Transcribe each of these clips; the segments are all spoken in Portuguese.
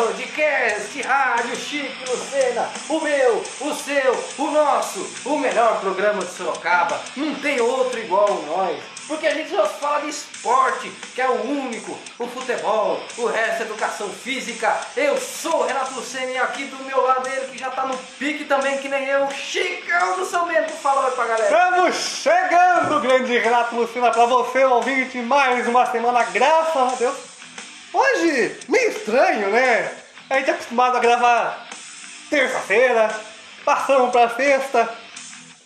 Podcast Rádio Chico Lucena, o meu, o seu, o nosso, o melhor programa de Sorocaba. Não tem outro igual nós, porque a gente só fala de esporte, que é o único, o futebol, o resto é educação física. Eu sou o Renato Lucena e aqui do meu lado ele que já tá no pique também, que nem eu, Chicão do São Bento. Fala oi pra galera. Estamos chegando, grande Renato Lucena, pra você, ouvinte, mais uma semana, graças a Deus. Hoje, meio estranho, né? A gente é acostumado a gravar terça-feira, passamos pra sexta.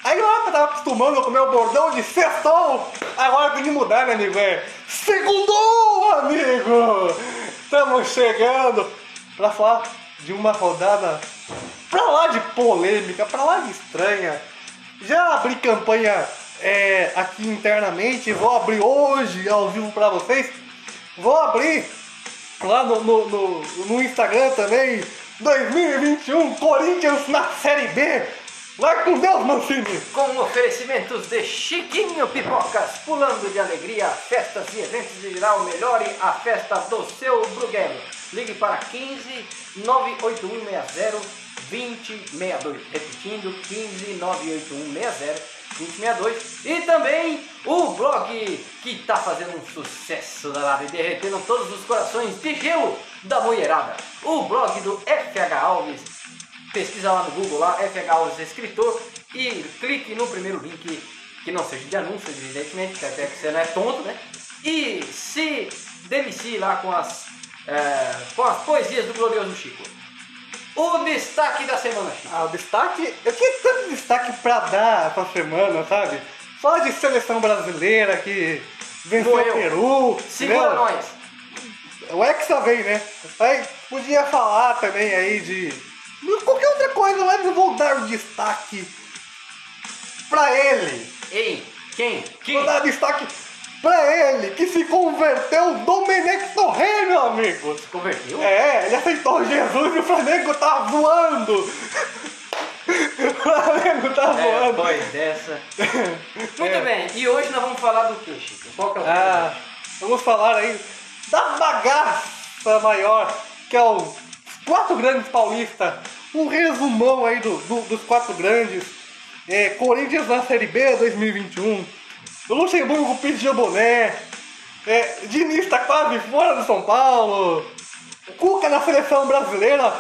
Aí lá eu tava acostumando com o meu bordão de sextou. Agora tem que mudar, né, amigo? É segundou, amigo! Estamos chegando pra falar de uma rodada pra lá de polêmica, pra lá de estranha. Já abri campanha é, aqui internamente, vou abrir hoje ao vivo pra vocês. Vou abrir lá no, no, no, no Instagram também. 2021, Corinthians na Série B. Vai com Deus, Mancini! Com oferecimentos de Chiquinho Pipocas, pulando de alegria, festas e eventos de geral, melhore a festa do seu Bruguelo. Ligue para 15 98160 2062. Repetindo, 15 98160 2062. E também o blog que está fazendo um sucesso danado e derretendo todos os corações de gelo da mulherada. O blog do FH Alves pesquisa lá no Google, lá, FH Alves Escritor, e clique no primeiro link, que não seja de anúncio, evidentemente, que até que você não é tonto, né? E se delicie lá com as, é, com as poesias do glorioso Chico. O destaque da semana, Chico. Ah, o destaque. Eu tinha tanto destaque pra dar essa semana, sabe? Só de seleção brasileira que venceu o. Peru. Segura né? nós. O Hexa vem, né? Aí podia falar também aí de. Qualquer outra coisa, mas eu vou dar o destaque pra ele. Ei, quem? Quem? Vou dar destaque pra ele, que se converteu Domenech Torre, meu amigo. Se converteu? É, ele aceitou Jesus e o Flamengo tá voando. O Flamengo tá É, voando. pois dessa. Muito É. bem, e hoje nós vamos falar do que, Chico? Qual que é o Ah, tema? vamos falar aí da bagaça maior, que é os quatro grandes paulistas. Um resumão aí do, do- dos quatro grandes. É, Corinthians na Série B 2021. O Luxemburgo pediu boné. É, Diniz tá quase fora do São Paulo. Cuca na seleção brasileira.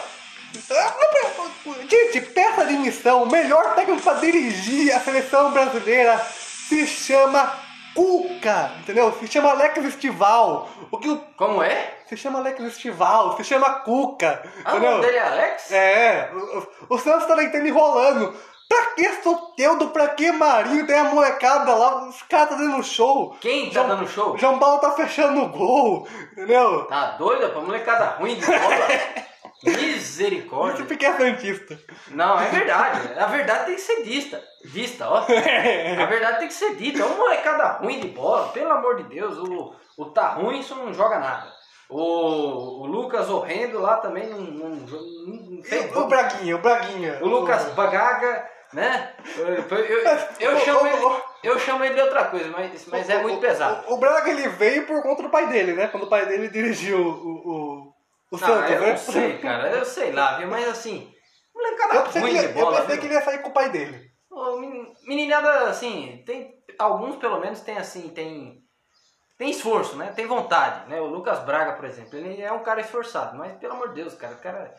Não, Gente, peça de missão. O melhor técnico para dirigir a seleção brasileira se chama Cuca, entendeu? Se chama Alex Estival. O que o- Como é? se chama Alex Estival, se chama Cuca, Ah, o entendeu? nome dele é Alex? É, o, o- o Santos tá tentando enrolando. Pra que Soteudo, pra que Marinho, tem a molecada lá, os caras tá dando show. Quem tá dando show? Paulo tá fechando o gol, entendeu? Tá doido? Pra molecada ruim de bola? Isso Misericórdia. porque é Santista. Não, é verdade. A verdade tem que ser. Dista, ó. A verdade tem que ser dita. É uma molecada ruim de bola. Pelo amor de Deus. O, o tá ruim, isso não joga nada. O, o Lucas Horrendo lá também não, não, não, não fez o. Braguinha, o Braguinha. O Lucas Bagaga, né? Eu, eu, eu, eu chamo ele, eu chamo ele de outra coisa, mas, mas é muito pesado. O, o Braga ele veio por conta do pai dele, né? Quando o pai dele dirigiu o, o, o Santos, eu né? não sei, cara. Eu sei lá, viu? Mas assim, molecada Eu ruim ele- de eu bola, pensei viu? que ele ia sair com o pai dele. Men- Meninada, assim, tem. Alguns pelo menos tem assim, tem. Tem esforço, né? Tem vontade, né? O Lucas Braga, por exemplo, ele é um cara esforçado, mas pelo amor de Deus, cara, o cara.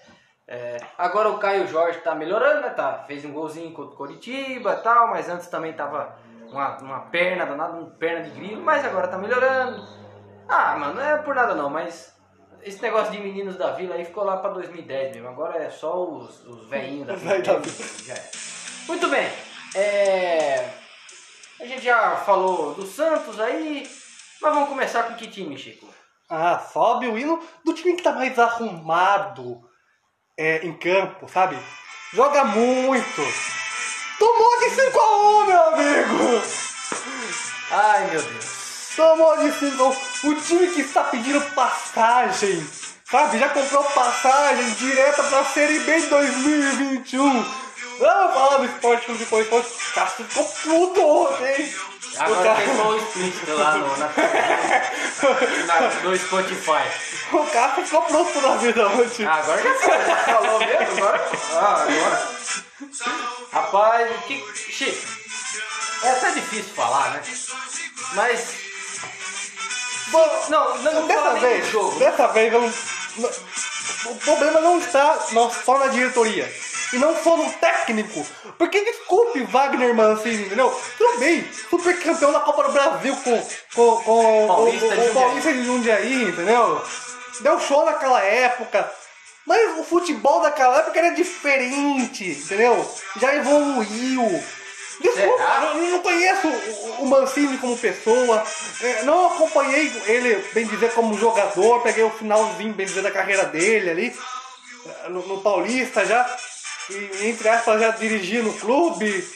É, Agora o Caio Jorge tá melhorando, né? Tá, fez um golzinho contra o Coritiba e tal, mas antes também tava uma, uma perna danada, uma perna de grilo, mas agora tá melhorando. Ah, mano, não é por nada não, mas esse negócio de meninos da vila aí ficou lá pra 2010 mesmo. Agora é só os, os velhinhos da vila. da vila. Já é. Muito bem. É, A gente já falou do Santos aí, mas vamos começar com que time, Chico? Ah, sobe o hino do time que tá mais arrumado é, em campo, sabe? Joga muito. Tomou de 5 a 1, meu amigo! Ai, meu Deus. Tomou de 5 a 1. O time que está pedindo passagem, sabe? Já comprou passagem direta pra Série B de 2021. Vamos falar do esporte clube por esporte. O Cássio ficou puto ontem. Agora o Cássio- queimou o explícito lá no, na, na- no Spotify. O Cássio ficou pronto na vida ontem. Ah, agora já foi, falou mesmo, agora. Ah, agora. Rapaz, o que. Chico, é até difícil falar, né? Mas. Bom, Não, não, não dessa vez, jogo. dessa vez eu não, não- o problema não está só na diretoria e não só no técnico. Porque desculpe Wagner Mancini, entendeu? Tudo bem, super campeão da Copa do Brasil com, com, com Paulista o, o. Paulista de Jundiaí, entendeu? Deu show naquela época. Mas o futebol daquela época era diferente, entendeu? Já evoluiu. Desculpa, Será? não, não conheço o- Mancini como pessoa, é, não acompanhei ele, bem dizer, como jogador, peguei o finalzinho, bem dizer, da carreira dele ali, é, no, no Paulista já, e entre aspas já dirigi no clube,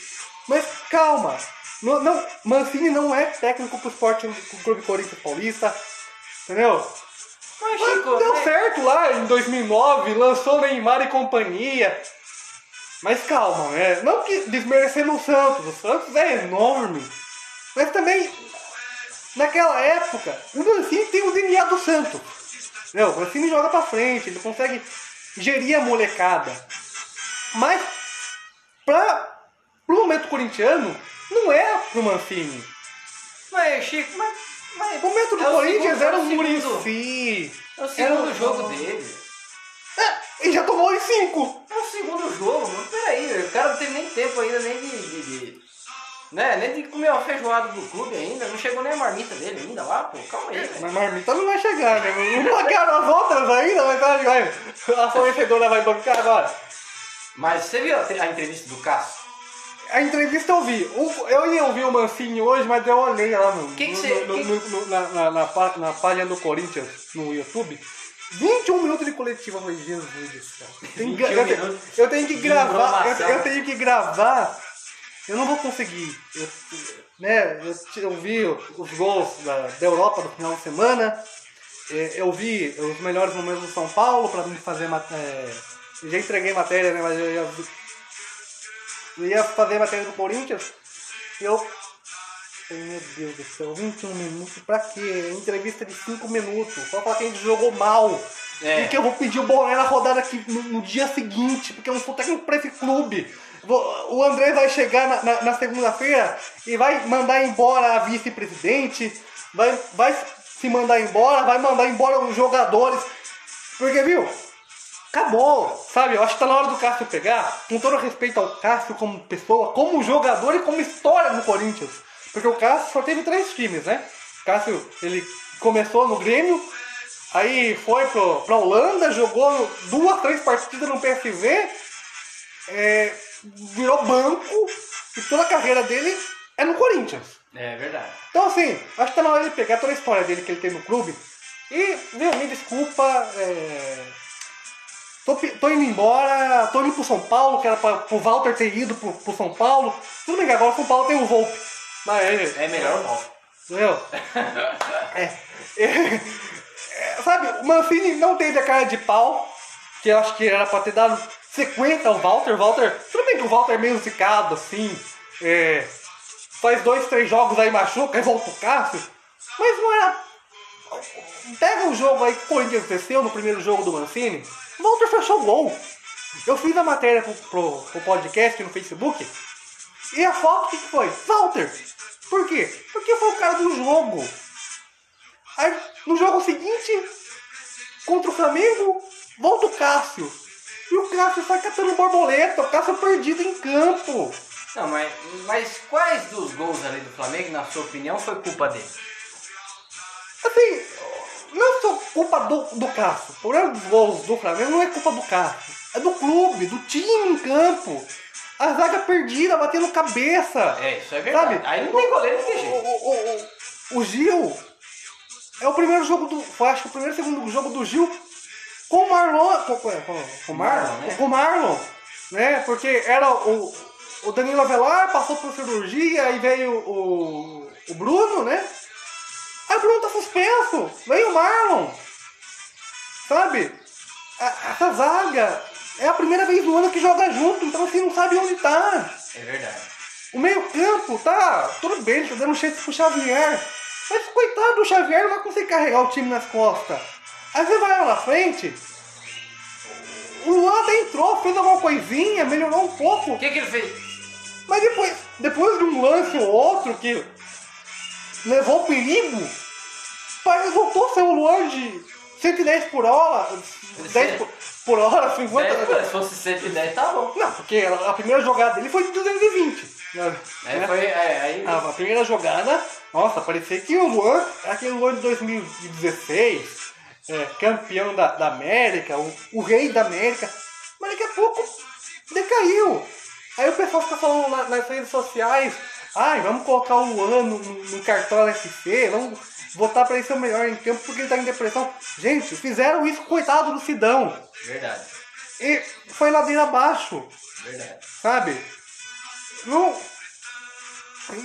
mas calma, não, não, Mancini não é técnico pro esporte do Clube Corinthians Paulista, entendeu? Mas, Mas Chico, deu mas- certo lá em 2009, lançou Neymar e companhia. Mas calma, né? Não que desmerecendo o Santos, o Santos é enorme. Mas também, naquela época, o Mancini tem o DNA do Santos. Entendeu? O Mancini joga pra frente, ele consegue gerir a molecada. Mas, pra, pro momento corintiano, não é pro Mancini. Mas, Chico, mas. mas O momento do é o Corinthians era o o Murici. É o segundo jogo dele. É, e já tomou os cinco. É o segundo jogo, mano. Peraí, o cara não teve nem tempo ainda nem de. de- de- né? Nem de comer uma feijoada do clube ainda. Não chegou nem a marmita dele ainda lá, pô. Calma aí, velho. Mas marmita não vai chegar, né? Não pagaram as outras ainda, mas vai, vai. A fornecedora vai bancar agora. Mas você viu a, entrevista do Cássio? A entrevista eu vi. Eu ia ouvir o Mancini hoje, mas eu olhei lá no, Que que no- cê- no- que- no- na, na, na pá- na página do Corinthians no YouTube. 21 minutos de coletiva, eu falei, Jesus do céu. Tem que- 21 eu, tenho, eu tenho que gravar, eu, eu tenho que gravar. Eu não vou conseguir. Eu, né, eu, eu vi os gols da, da Europa no final de semana. É, Eu vi os melhores momentos do São Paulo pra mim fazer matéria. Já entreguei matéria, né? Mas eu ia, eu ia fazer matéria do Corinthians. E eu. Meu Deus do céu, 21 minutos pra quê? Entrevista de 5 minutos. Só falar que a gente jogou mal. É. E que eu vou pedir o boné na rodada aqui no, no dia seguinte, porque eu não sou técnico pra esse clube. Vou- o André vai chegar na, na- na segunda-feira e vai mandar embora a vice-presidente, vai, vai se mandar embora, vai mandar embora os jogadores. Porque, viu? Acabou, sabe? Eu acho que tá na hora do Cássio pegar, com todo respeito ao Cássio como pessoa, como jogador e como história no Corinthians. Porque o Cássio só teve três times, né? O Cássio, ele começou no Grêmio, aí foi pro, pra Holanda, jogou duas, três partidas no PSV, é, virou banco, e toda a carreira dele é no Corinthians. É verdade. Então assim, acho que tá na hora de pegar toda a história dele que ele tem no clube e, meu, me desculpa, é... tô, tô indo embora, tô indo pro São Paulo, que era pra, pro Walter ter ido pro, pro São Paulo. Tudo bem que agora o São Paulo tem o Volpe. Mas ele, É melhor não. Entendeu? É. É, Sabe, o Mancini não teve a cara de pau, que eu acho que era pra ter dado sequência ao Walter. Walter, tudo bem que o Walter é meio zicado, assim, é, faz dois, três jogos aí machuca, aí volta o Cássio, mas não era. Pega o jogo aí que o Corinthians venceu no primeiro jogo do Mancini, Walter fechou o gol. Eu fiz a matéria pro, pro, pro podcast no Facebook, e a foto, o que, que foi? Walter! Por quê? Porque foi o cara do jogo. Aí, no jogo seguinte, contra o Flamengo, volta o Cássio. E o Cássio sai catando borboleta, o Cássio perdido em campo. Não, mas, mas quais dos gols ali do Flamengo, na sua opinião, foi culpa dele? Assim, não só culpa do, do Cássio. O problema dos gols do Flamengo não é culpa do Cássio. É do clube, do time em campo. A zaga perdida, batendo cabeça. É, isso é verdade. Sabe? Aí não tem goleiro, não tem O, jeito. o, o, o Gil é o primeiro jogo do. Acho que o primeiro e segundo jogo do Gil com o Marlon. Com, com, com, Marlon, Marlon, né? Com o Marlon. Né? Porque era o, o Danilo Avelar, passou por cirurgia, aí veio o, o Bruno, né? Aí o Bruno tá suspenso. Veio o Marlon. Sabe? A- Essa zaga. é a primeira vez no ano que joga junto, então assim não sabe onde tá. É verdade. O meio campo, tá, tudo bem, tá dando chance pro Xavier. Mas coitado do Xavier não vai conseguir carregar o time nas costas. Aí você vai lá na frente, o Luan até entrou, fez alguma coisinha, melhorou um pouco. O que, que ele fez? Mas depois, depois de um lance ou outro que levou perigo, parece voltou a ser o Luan de 110 por hora, 10 por, por hora, 50. É, se fosse 110, tá bom. Não, porque a primeira jogada dele foi de 220. Né? É, foi, é, aí... Ah, a primeira jogada, nossa, parecia que o Luan, aquele Luan de 2016, é, campeão da, da América, o, o, rei da América, mas daqui a pouco decaiu. Aí o pessoal fica falando na, nas redes sociais, ai, vamos colocar o Luan no, no cartão LFC, vamos votar para ele ser o melhor em campo porque ele tá em depressão. Gente, fizeram isso, coitado do Sidão. Verdade. E foi ladeira abaixo. Verdade. Sabe? Não,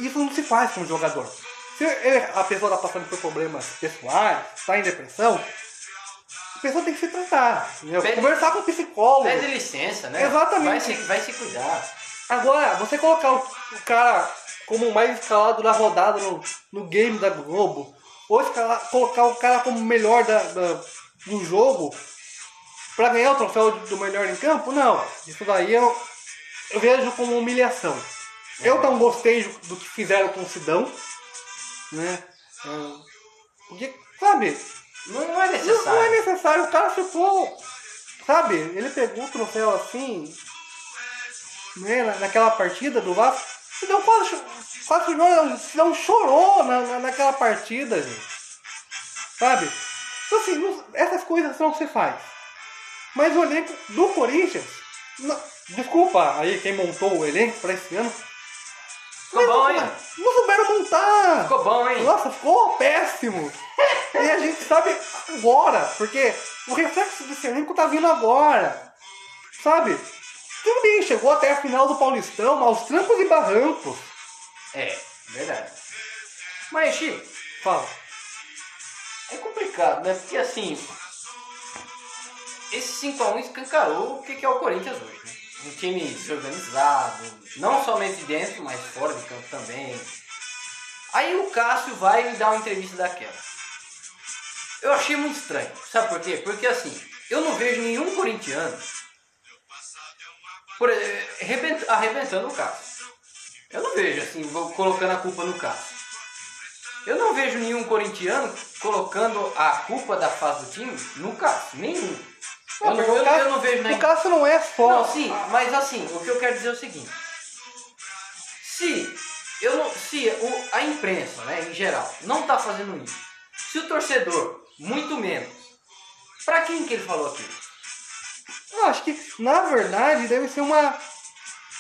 isso não se faz com um jogador. Se a pessoa está passando por problemas pessoais, está em depressão, a pessoa tem que se tratar. Pede, Conversar com o psicólogo. Pede licença, né? Exatamente. Vai se, vai se cuidar. Agora, você colocar o, o cara como o mais escalado da rodada no, no game da Globo, ou escalar, colocar o cara como o melhor da, da, do jogo para ganhar o troféu do melhor em campo, não. Isso daí eu, eu vejo como humilhação. Eu não gostei do que fizeram com o Sidão, né? Porque, sabe? Não, não é necessário. Não, não, é necessário. O cara ficou, sabe? Ele pegou o troféu assim, né? Naquela partida do Vasco. Sidão quase, quase chorou, Sidão chorou na, na, naquela partida, gente. Sabe? Então assim, não, essas coisas não se faz. Mas o elenco do Corinthians, não, desculpa aí quem montou o elenco para esse ano, Ficou bom, hein? Não souberam montar. Ficou bom, hein? Nossa, ficou péssimo. e a gente sabe agora, porque o reflexo desse elenco tá vindo agora. Sabe? Bem, chegou até a final do Paulistão, aos trancos e barrancos. É, verdade. Mas, Chico, fala. É complicado, né? Porque assim, esse 5x1 escancarou o que é o Corinthians hoje, né? um time desorganizado, não somente dentro, mas fora de campo também. Aí o Cássio vai me dar uma entrevista daquela. Eu achei muito estranho. Sabe por quê? Porque assim, eu não vejo nenhum corintiano por, arrebentando o Cássio. Eu não vejo assim, colocando a culpa no Cássio. Eu não vejo nenhum corintiano colocando a culpa da fase do time no Cássio. Nenhum. Não, eu, eu, eu, não vejo nem. O Cássio não é só. Não, sim, mas assim, o que eu quero dizer é o seguinte. Se, eu não, se o, a imprensa, né, em geral, não está fazendo isso, se o torcedor, muito menos, para quem que ele falou aquilo? Eu acho que, na verdade, deve ser uma,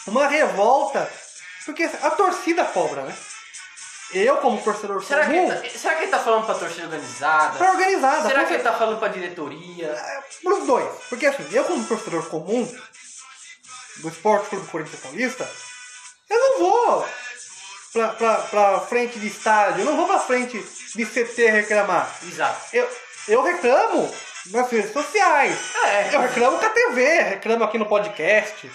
uma revolta. Porque a torcida cobra, né? Eu, como torcedor será comum... Que tá, será que ele tá falando pra torcida organizada? Pra organizada. Será porque... que ele tá falando pra diretoria? É, pros dois. Porque assim, eu como torcedor comum do Esporte Clube Corinthians Paulista, eu não vou pra, pra, pra frente de estádio, eu não vou pra frente de CT reclamar. Exato. Eu, eu reclamo nas redes sociais. É. Eu reclamo com a TV, reclamo aqui no podcast.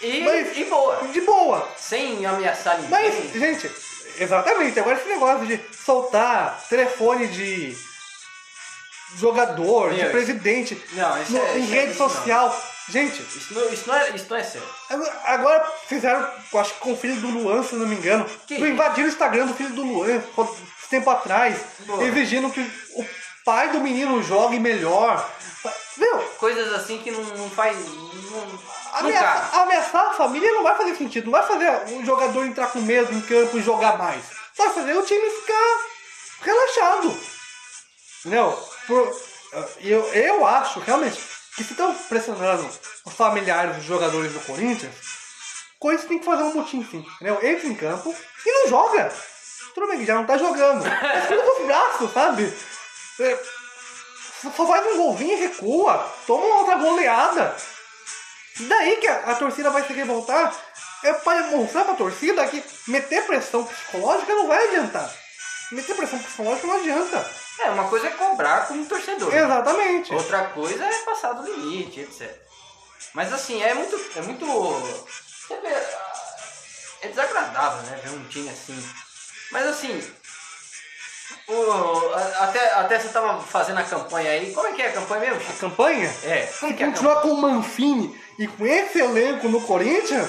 E, mas, e boa. De boa. Sem ameaçar ninguém. Mas, gente, Exatamente. Agora esse negócio de soltar telefone de jogador, Meu, de presidente não, no, é, em rede é, social. Não. Gente. Isso não, isso, não é, isso não é sério. Agora fizeram, acho que com o filho do Luan, se não me engano. Que invadiram o Instagram do filho do Luan tempo atrás, Boa. exigindo que o pai do menino jogue melhor. Viu? Coisas assim que não, não faz. Não, ameaçar, ameaçar a família não vai fazer sentido. Não vai fazer o jogador entrar com medo em campo e jogar mais. Vai fazer o time ficar relaxado. Entendeu? Por, eu, eu acho realmente que se estão pressionando os familiares dos jogadores do Corinthians, Corinthians tem que fazer um motim sim. Entendeu? Entra em campo e não joga. Tudo bem que já não tá jogando. Mas cruza os braços, sabe? Só faz um golzinho e recua. Toma uma outra goleada. Daí que a, a torcida vai se revoltar. É para mostrar pra torcida que meter pressão psicológica não vai adiantar. Meter pressão psicológica não adianta. É, uma coisa é cobrar como torcedor. Exatamente. Outra coisa é passar do limite, etc. Mas assim, é muito. É muito. É desagradável, né? Ver um time assim. Mas assim. Até, até você tava fazendo a campanha aí. Como é que é a campanha mesmo? A campanha? É, Se é a continuar com o Mancini e com esse elenco no Corinthians,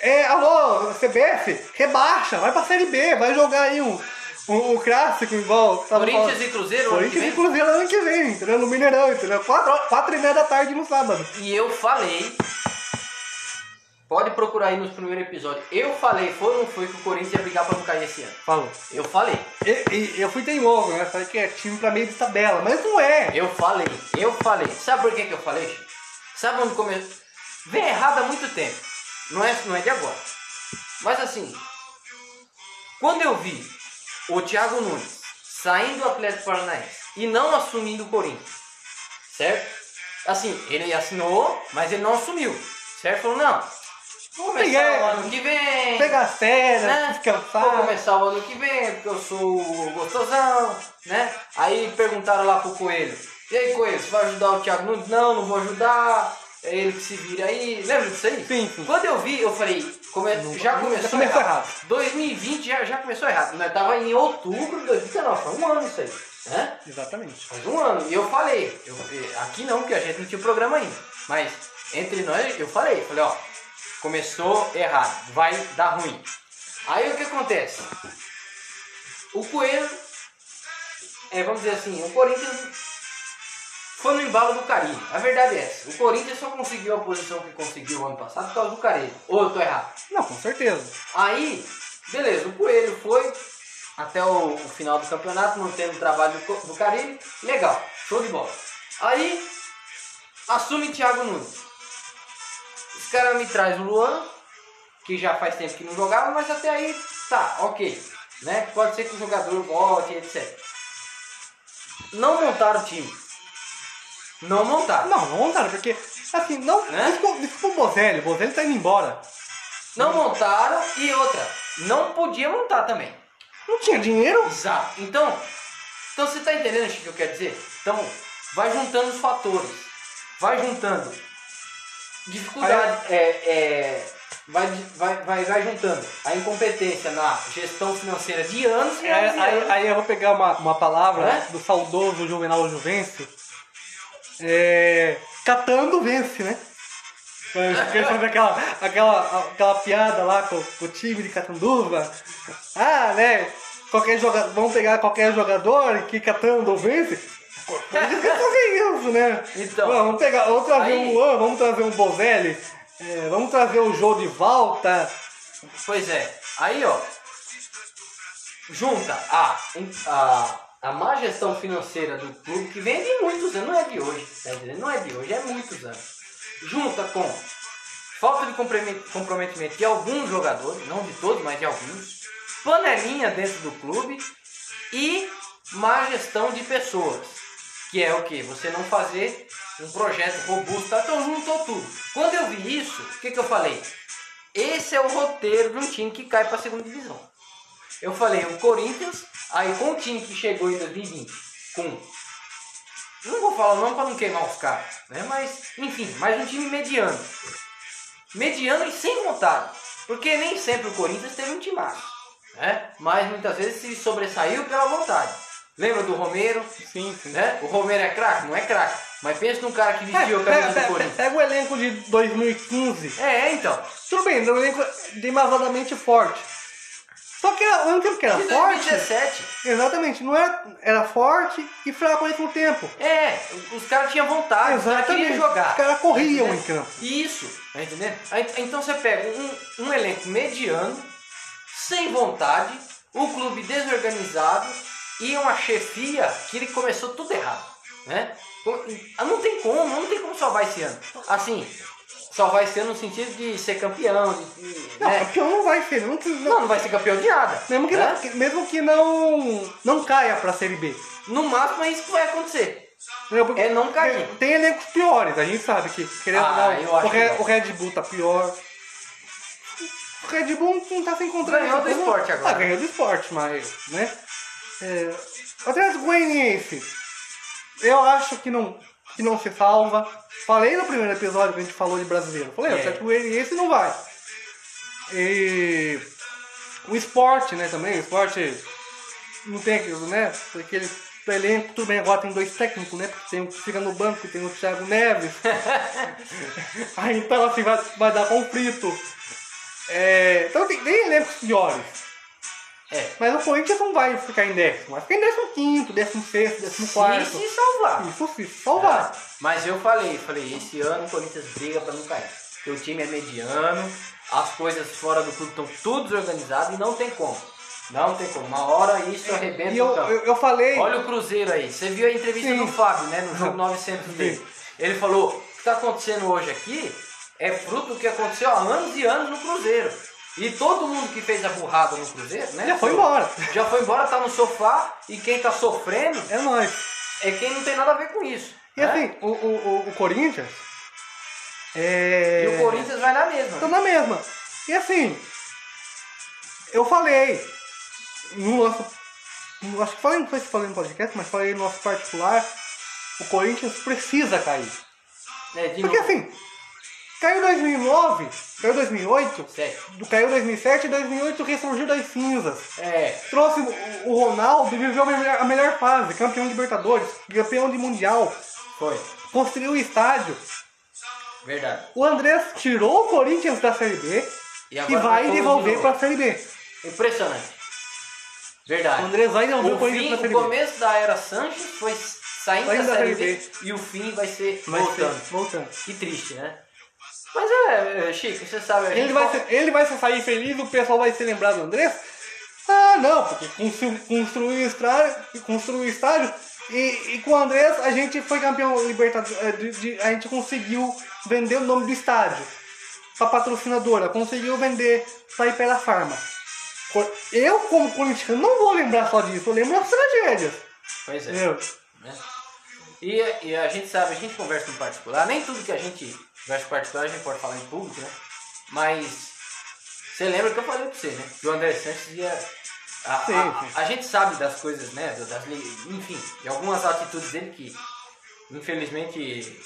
é, alô, CBF, rebaixa, vai pra Série B, vai jogar aí um, um, um clássico igual. Corinthians e Cruzeiro ano que Corinthians e? Cruzeiro ano que vem, entendeu? No Mineirão, entendeu? Quatro, quatro e meia da tarde no sábado. E eu falei. Pode procurar aí nos primeiros episódios. Eu falei, foi ou não foi que o Corinthians ia brigar pra não cair esse ano? Falou. Eu falei. E, e- eu fui teimoso, né? Falei que é time pra meio de tabela, mas não é. Eu falei, eu falei. Sabe por que, que eu falei, Chico? Sabe onde começou? Vem errado há muito tempo. Não é, não é de agora. Mas assim, quando eu vi o Thiago Nunes saindo do Atlético Paranaense e não assumindo o Corinthians, certo? Assim, ele assinou, mas ele não assumiu, certo? Falou, não, vou começar o ano que vem. Pega as férias, né? Vou descansar. começar o ano que vem, porque eu sou gostosão, né? Aí perguntaram lá pro Coelho, e aí Coelho, você vai ajudar o Thiago Nunes? Não, não vou ajudar, é ele que se vira aí. Lembra disso aí? Sim, sim. Quando eu vi, eu falei, come- Não- já já começou, começou errado. errado. 2020 já, já começou errado. Nós tava em outubro de 2019, foi um ano isso aí, né? Exatamente. Faz um ano. E eu falei, eu- eh, aqui não, porque a gente não tinha programa ainda. Mas entre nós, eu falei, falei, ó, começou errado, vai dar ruim. Aí o que acontece? O Coelho, é, vamos dizer assim, o Corinthians foi no embalo do Carilho. A verdade é essa. O Corinthians só conseguiu a posição que conseguiu ano passado por causa do Carilho. Ou eu tô errado? Não, com certeza. Aí, beleza, o Coelho foi até o, o final do campeonato, mantendo o trabalho do, do Carilli. Legal, show de bola. Aí, assume Thiago Nunes. Os caras me traz o Luan, que já faz tempo que não jogava, mas até aí tá, ok. Né? Pode ser que o jogador volte, etc. Não montaram o time. Não montaram. Não, não montaram, porque, assim, não. Né? Desculpa, desculpa o Bozelli, o Bozelli tá indo embora. Não montaram e outra, não podia montar também. Não tinha dinheiro? Exato. Então, então você tá entendendo o que eu quero dizer? Então, vai juntando os fatores. Vai juntando. Dificuldade. É, é, vai, vai, vai, vai juntando a incompetência na gestão financeira de anos e É, anos. aí, anos. aí eu vou pegar uma, uma palavra Né? do saudoso Juvenal Juvencio. É, catando vence, né? Fazer aquela, aquela, aquela piada lá com, com o time de Catanduva. Ah, né? Qualquer jogador, vamos pegar qualquer jogador que catando vence. Pode fazer isso, né? Então. Bom, vamos pegar, vamos trazer Aí- um Luan, vamos trazer um Bozelli, é, vamos trazer o Jô de volta. Pois é. Aí, ó. Junta a, a, a má gestão financeira do clube, que vem de muitos anos, não é de hoje, tá entendendo? Não é de hoje, é muitos anos. Junta com falta de compromet- comprometimento de alguns jogadores, não de todos, mas de alguns, panelinha dentro do clube e má gestão de pessoas. Que é o que? Você não fazer um projeto robusto, tá? então juntou tudo. Quando eu vi isso, o que, que eu falei? Esse é o roteiro de um time que cai para a segunda divisão. Eu falei, o Corinthians, aí com o time que chegou em 2020, com. Não vou falar o nome para não queimar os caras, né? Mas, enfim, mais um time mediano. Mediano e sem vontade. Porque nem sempre o Corinthians teve um timaço, né? Mas muitas vezes se sobressaiu pela vontade. Lembra do Romero? Sim, sim. Né? O Romero é craque? Não é craque. Mas pensa num cara que vestiu a É, camisa pega, do pega- Corinthians. pega o elenco de 2015. É, então. Tudo bem, um elenco demasiadamente forte. Só que era, ao mesmo tempo que era De forte, 2017. exatamente, não era, era forte e fraco ao mesmo tempo. É, os caras tinham vontade, os caras queriam jogar. Os caras corriam Tá em campo. Isso, tá entendendo? Então você pega um, um elenco mediano, sem vontade, o clube desorganizado e uma chefia que ele começou tudo errado, né? Com- Não tem como, não tem como salvar esse ano. Assim, salvar esse ano no sentido de ser campeão, de, de- Não, né? campeão não vai ser, não, não- Não, não vai ser campeão de nada. mesmo, que né? não, mesmo que não, não caia pra Série B. No máximo é isso que vai acontecer. Porque É não cair. Tem, tem elencos piores, a gente sabe que querendo Ah, não, o, que não. o Red Bull tá pior. O Red Bull não tá se encontrando. Ganhou do Não- esporte agora. Ah, ganhou do esporte, mas, né? É, o Atlético Goianiense, eu acho que não, que não se salva. Falei no primeiro episódio que a gente falou de brasileiro. Falei, É. o Atlético Goianiense não vai. E o esporte, né, também, o esporte não tem aquilo, né? Aquele elenco, tudo bem, agora tem dois técnicos, né? Porque tem um que fica no banco, tem o Thiago Neves. Aí então assim vai, vai dar conflito. É, então tem, tem elencos piores. É. Mas o Corinthians não vai ficar em décimo, vai ficar em décimo quinto, décimo sexto, décimo quarto. Se se salvar. Isso sim, salvar. Ah, Mas eu falei, falei, esse ano o Corinthians briga pra não cair. Porque o time é mediano, as coisas fora do clube estão tudo desorganizadas e não tem como. Não tem como. Uma hora isso arrebenta E eu, eu, eu falei. Olha o Cruzeiro aí. Você viu a entrevista Sim. do Fábio, né? No jogo 900 dele. Ele falou: o que está acontecendo hoje aqui é fruto do que aconteceu há anos e anos no Cruzeiro. E todo mundo que fez a burrada no Cruzeiro, né? Já foi embora. Já foi embora, tá no sofá e quem tá sofrendo É nóis. é quem não tem nada a ver com isso. E né? assim, o, o, o, o Corinthians. É... E o Corinthians vai na mesma. Tô na mesma. E assim, eu falei no nosso. no- acho que falei, não sei se falei no podcast, mas falei no nosso particular. O Corinthians precisa cair. É, de Porque novo. assim, caiu 2009, caiu 2008, Sete. do- caiu 2007 e 2008 ressurgiu das cinzas. É, Trouxe o, o Ronaldo e viveu a melhor, a melhor fase, campeão de Libertadores, campeão de Mundial, foi. construiu o estádio. Verdade. O Andrés tirou o Corinthians da Série B E e, vai devolver de para a Série B. Impressionante. Verdade. O Andrés vai devolver o, O, Corinthians para a o Série B. começo da era Sanches foi saindo, Saindo da da Série Série B e o fim vai ser Vai ser- voltando. voltando. Que triste, né? Mas é, é, Chico, você sabe... a Ele vai, ser- ele vai se sair feliz, o pessoal vai se lembrar do Andrés? Ah, não, porque constru- construiu o estádio, construiu o estádio e, e com o Andrés a gente foi campeão libertador, de- de- a gente conseguiu vender o nome do estádio pra patrocinadora, conseguiu vender pra Ipera Farma. Eu, como corintiano, não vou lembrar só disso, eu lembro das tragédias. Pois é. Entendeu? né? E, e a gente sabe, a gente conversa em particular, nem tudo que a gente conversa em particular a gente pode falar em público, né? Mas você lembra que eu falei pra você, né? Que o André Santos ia. A, a- Sim, sim. a gente sabe das coisas, né? Das, enfim, de algumas atitudes dele que, infelizmente,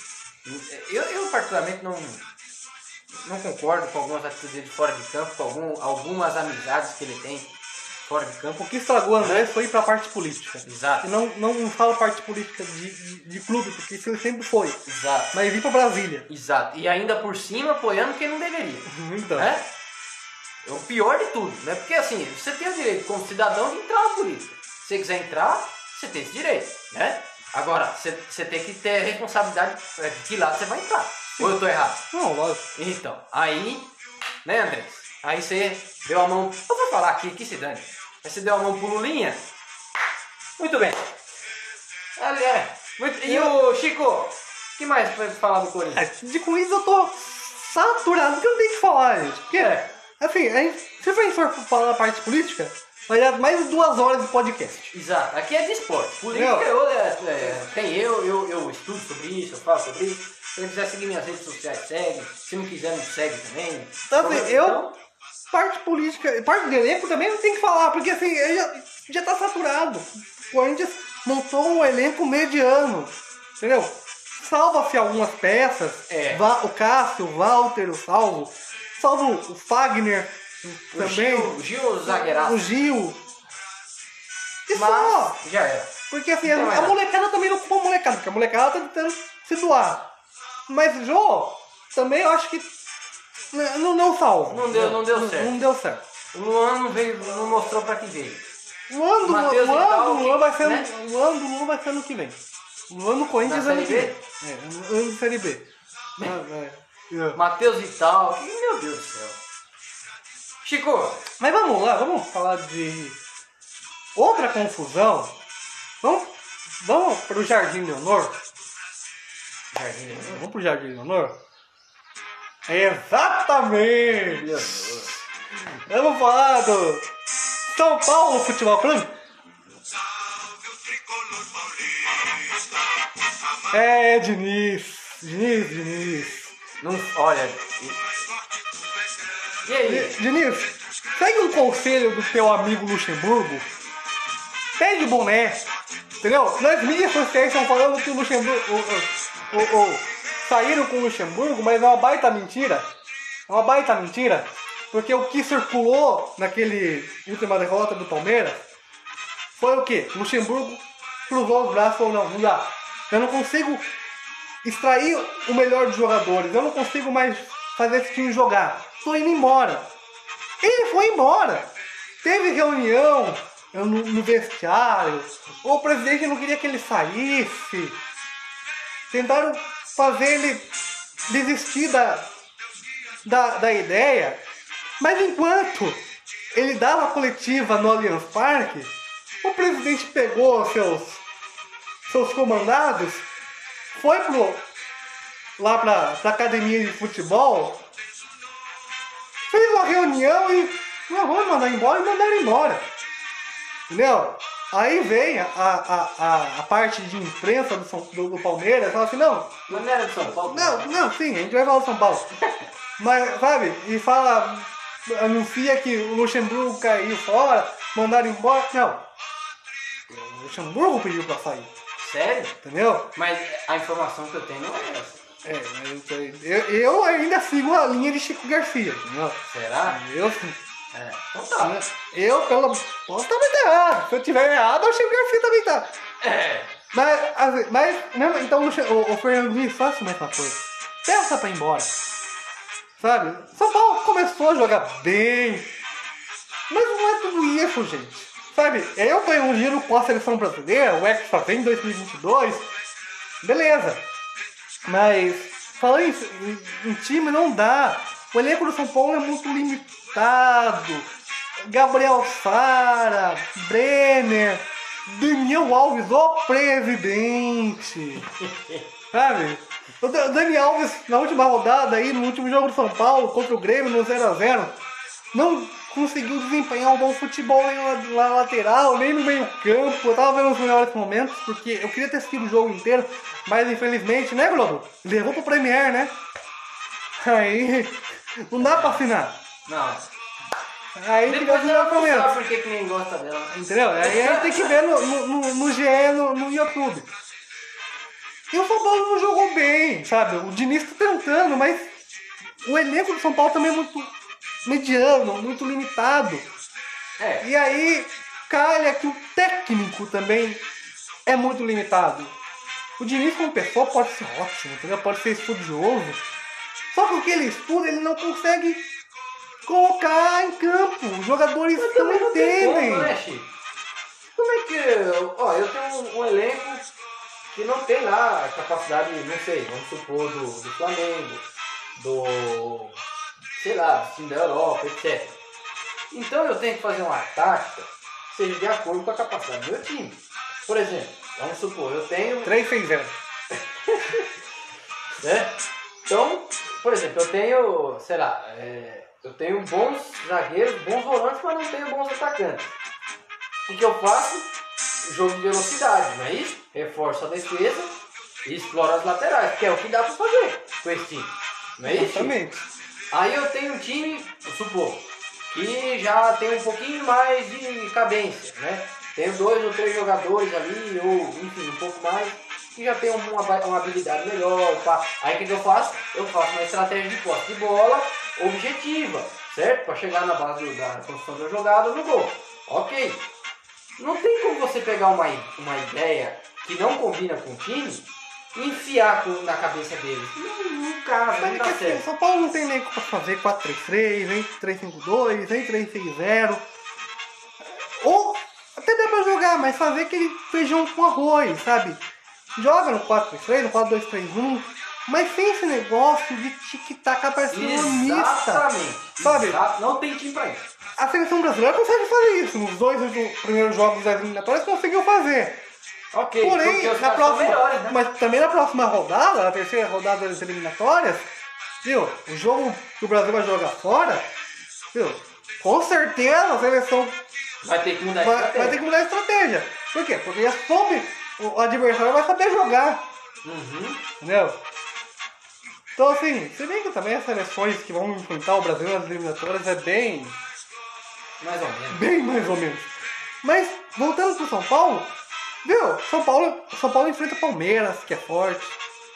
eu, eu particularmente não, não concordo com algumas atitudes dele fora de campo, com algum, algumas amizades que ele tem fora de campo. O que estragou o Andrés foi pra parte política. Exato, E não, não falo parte política de, de, de clube, porque isso ele sempre foi. exato. Mas ir pra Brasília. Exato. E ainda por cima apoiando quem não deveria. Então. Né? É o pior de tudo, né? Porque assim, você tem o direito como cidadão de entrar na política. Se você quiser entrar, você tem esse direito, né? Agora, você, você tem que ter responsabilidade é, de que lado você vai entrar. Ou eu tô errado? Não, lógico. Então, aí, né, André? Aí você deu a mão. Eu vou falar aqui, que se dane. Você deu a mão pro Lulinha. Muito bem. Ali é. Muito- E o Chico, o que mais pra falar do Corinthians? É, De isso eu tô saturado, que eu não tenho que falar, gente. Porque, É. assim, a gente, se a gente for falar da parte política, vai dar mais de duas horas de podcast. Exato, aqui é de esporte. Política Não. é é, tem eu, eu, eu estudo sobre isso, eu falo sobre isso. Se você quiser seguir minhas redes sociais, segue. Se não quiser, não segue também. Então, assim, eu, parte política, parte de elenco também não tem que falar, porque, assim, já, já tá saturado. O Corinthians montou um elenco mediano, entendeu? Salva-se algumas peças, É. O Cássio, o Walter, o Salvo, salvo o Fagner o também, Gil, Gil Zagueiraço. o Gil. E só, Mas já era. Porque assim, tem a, a molecada também não ocupa a molecada, porque a molecada tá tentando se doar. Mas o Jô, também eu acho que não deu salvo. Não deu- não deu certo. Não deu certo. O Luan não, veio, não mostrou pra que veio. O ano do Luan, do Luan vai ser né? ano do Luan vai ser ano que vem. O ano do Corinthians ano que vem. É, ano de Série B. Ah, é. Matheus Vital, meu Deus do céu. Chico, Mas vamos lá, vamos falar de outra confusão. Vamos, vamos pro Jardim Leonor. Jardim Leonor. Vamos pro Jardim Leonor? Exatamente! Vamos falar do São Paulo Futebol Clube? É, Diniz. Diniz, Diniz. Não, olha. E, aí? Diniz, segue um conselho do teu amigo Luxemburgo. Pede o boné. Entendeu? Nas mídias sociais estão falando que o Luxemburgo. o- o- ou saíram com o Luxemburgo, mas é uma baita mentira. É uma baita mentira. Porque o que circulou naquele última derrota do Palmeiras foi o quê? Luxemburgo cruzou os braços ou não, não dá. Eu não consigo extrair o melhor dos jogadores. Eu não consigo mais fazer esse time jogar. Estou indo embora. Ele foi embora. Teve reunião no, no vestiário. O presidente não queria que ele saísse. Tentaram fazer ele desistir da, da, da ideia. Mas enquanto ele dava a coletiva no Allianz Parque, o presidente pegou seus, seus comandados, foi pro, lá pra, pra academia de futebol, fez uma reunião e não, vamos mandar embora e mandaram embora. Entendeu? Aí vem a, a, a, a parte de imprensa do, São, do, do Palmeiras e fala assim, não, Mas não era de São Paulo? não, não, sim, a gente vai falar do São Paulo. Mas, sabe, e fala, anuncia que o Luxemburgo caiu fora, mandaram embora. Não. O Luxemburgo pediu pra sair, Sério? entendeu? Mas a informação que eu tenho não é essa. É, mas eu, eu ainda sigo a linha de Chico Garcia, entendeu? Será? Eu sim. É. Então tá. Eu, pelo. Posso estar muito errado. Se eu tiver errado, o Chico Garcia também tá. É. Mas, mas então o, o, Fernando Diniz faça mais uma coisa. Peça pra ir embora. Sabe? São Paulo começou a jogar bem. Mas não é tudo isso, gente. Sabe? Eu ganhei um giro com a seleção brasileira, o Hexa vem em 2022. Beleza. Mas falando em, em- em time não dá. O elenco do São Paulo é muito limitado. Gabriel Sara, Brenner, Daniel Alves, o presidente. Sabe? O Da- Dani Alves, na última rodada aí, no último jogo do São Paulo, contra o Grêmio, no 0x0, não conseguiu desempenhar um bom futebol nem na lateral, nem no meio campo. Eu tava vendo os melhores momentos, porque eu queria ter assistido o jogo inteiro, mas infelizmente, né, Globo? Levou pro Premier, né? Aí, não dá pra assinar. Não. Aí Depois melhores não sabe por que que ninguém gosta dela. Entendeu? Aí a gente tem que ver no, no, no, no GE, no, no YouTube. E o São Paulo não jogou bem, sabe? O Diniz tá tentando, mas o elenco do São Paulo também é muito mediano, muito limitado. É. E aí, calha que o técnico também é muito limitado. O Diniz como pessoa pode ser ótimo, entendeu? Pode ser estudioso. Só que o que ele estuda, ele não consegue colocar em campo. Os jogadores Também não entendem. como, né? Como é que. Ó, eu tenho um, um elenco que não tem lá a capacidade, não sei, vamos supor, do, do Flamengo, do. sei lá, do time da Europa, etc. Então eu tenho que fazer uma tática que seja de acordo com a capacidade do meu time. Por exemplo, vamos supor, eu tenho. 3 6 0 né? Então, por exemplo, eu tenho, sei lá, é, eu tenho bons zagueiros, bons volantes, mas não tenho bons atacantes. O que, que eu faço? Jogo de velocidade, não é isso? Reforço a defesa e exploro as laterais, que é o que dá pra fazer com esse time. Não é isso? Exatamente. Aí eu tenho um time, supor, que já tem um pouquinho mais de cadência, né? Tenho dois ou três jogadores ali, ou enfim, um pouco mais, que já tem uma, uma habilidade melhor. pá. Aí o que eu faço? Eu faço uma estratégia de posse de bola objetiva, certo? Para chegar na base do- da construção da jogada no gol. Ok. Não tem como você pegar uma, uma ideia que não combina com o time e enfiar com- na cabeça deles. Não, não casa, não Sabe dá assim, certo. o São Paulo não tem elenco pra fazer 4-3-3, nem 3-5-2, nem 3-6-0. Ou até dá pra jogar, mas fazer aquele feijão com arroz, sabe? Joga no 4-3-3, no 4-2-3-1, mas sem esse negócio de tic-tac. Exatamente. Sabe? Não tem time pra isso. A seleção brasileira consegue fazer isso. Nos dois primeiros jogos das eliminatórias conseguiu fazer. Ok, Porém, na próxima, melhores, né? mas também na próxima rodada, na terceira rodada das eliminatórias, viu? O jogo que o Brasil vai jogar fora, viu? Com certeza a seleção Vai ter que mudar a vai, estratégia. vai ter que mudar a estratégia. Por quê? Porque já soube, o adversário vai saber jogar, Uhum. entendeu? Então assim, se bem que também as seleções que vão enfrentar o Brasil nas eliminatórias é bem Mais ou menos. bem mais ou menos. Mas, voltando pro São Paulo, viu? São Paulo, São Paulo enfrenta Palmeiras, que é forte.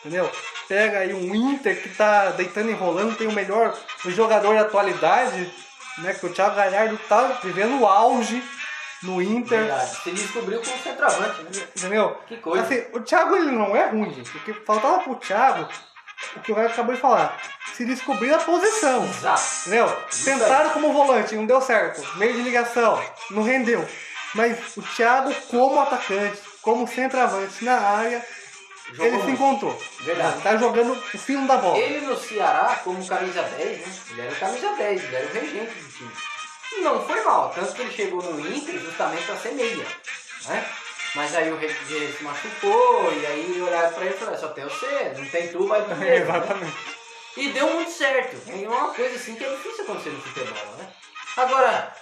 entendeu? Pega aí um Inter que tá deitando e enrolando, tem o melhor jogador da atualidade, né? Que o Thiago Galhardo tá vivendo o auge no Inter. Verdade. Se descobriu como centroavante, né? Entendeu? Que coisa. Assim, o Thiago ele não é ruim, gente. O que faltava pro Thiago, o que o Raio acabou de falar, se descobrir a posição. Exato. Entendeu? Tentaram como volante, não deu certo. Meio de ligação, não rendeu. Mas o Thiago, como atacante, como centroavante na área, Jogou ele se muito. encontrou. Verdade. Tá jogando o fino da bola. Ele no Ceará, como camisa 10, né? Ele era o camisa 10, ele era o regente do time. E não foi mal, tanto que ele chegou no Inter justamente para ser meia. Né? Mas aí o regente se machucou, e aí olharam pra ele e falaram, só tem você, não tem tu, vai tu né? Exatamente. E deu muito certo. É uma coisa assim que é difícil acontecer no futebol, né? Agora,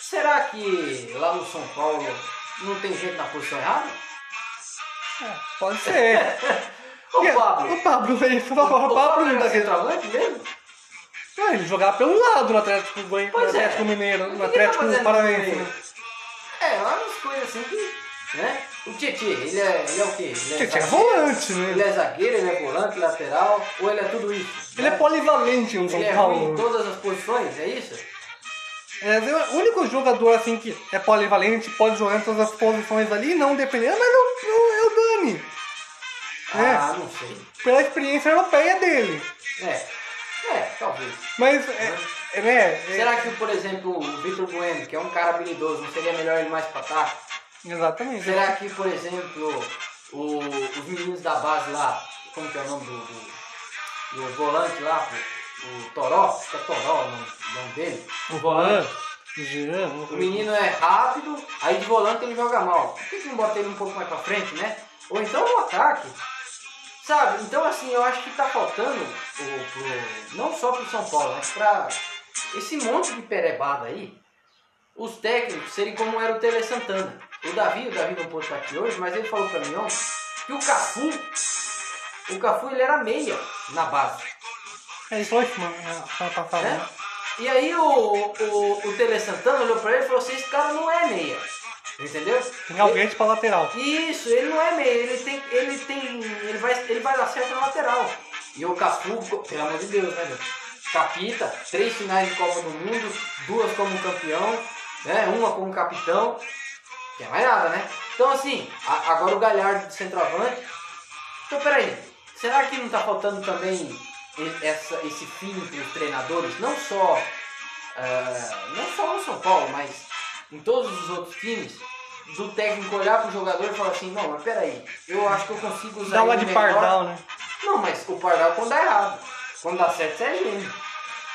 será que lá no São Paulo não tem gente na posição errada? Pode ser. Ô Pablo, O Pablo veio e falou, o o Pablo não dá centroavante mesmo? Ah, ele jogava pelo lado no Atlético, no é. Atlético Mineiro, O no Atlético tá fazendo Paranaense. né? É, umas coisas assim que. Né? O Tietchan, ele é, ele é o quê? Ele Tietchan é volante, né? Ele é zagueiro, ele é volante, lateral, ou ele é tudo isso? Ele é né? polivalente no São Ele é ruim Paulo. em todas as posições, é isso? É, o único jogador assim que é polivalente, pode jogar em todas as posições ali, não dependendo, mas não, não é o Dani. É. Ah, não sei. Pela experiência europeia dele. É. É, talvez. Mas, é, é, né? é- Será que, por exemplo, o Vitor Bueno, que é um cara habilidoso, não seria melhor ele mais pra ataque? Exatamente. Será que, por exemplo, o- os meninos da base lá, como que é o nome do, do, do volante lá, o, o Toró, é Toró o nome, o nome dele, O Jean, o menino é rápido, aí de volante ele joga mal. Por que, que não bota ele um pouco mais pra frente, né? Ou então no ataque. Sabe? Então assim, eu acho que tá faltando, o, pro, não só pro São Paulo, mas pra esse monte de perebada aí, os técnicos serem como era o Tele Santana. O Davi, o Davi não pôde estar aqui hoje, mas ele falou pra mim ontem que o Cafu, o Cafu ele era meia na base. É isso aí, mano. Semana passada. né? E aí o, o, o Tele Santana olhou pra ele e falou assim, esse cara não é meia. Entendeu? Tem alguém pra lateral. Isso, ele não é meia, ele tem. Ele tem. Ele vai, ele vai dar certo na lateral. E o Cafu, pelo amor de Deus, né, meu? Capita, três finais de Copa do Mundo, duas como campeão, né? Uma como capitão. É mais nada, né? Então assim, a- agora o Galhardo de centroavante. Então peraí, será que não tá faltando também essa, esse fim entre os treinadores? Não só. ah, não só no São Paulo, mas em todos os outros times, do técnico olhar pro jogador e falar assim, não, mas peraí, eu acho que eu consigo usar Dá uma de melhor." pardal, né? Não, mas o pardal quando dá errado. Quando dá certo, você é gênio.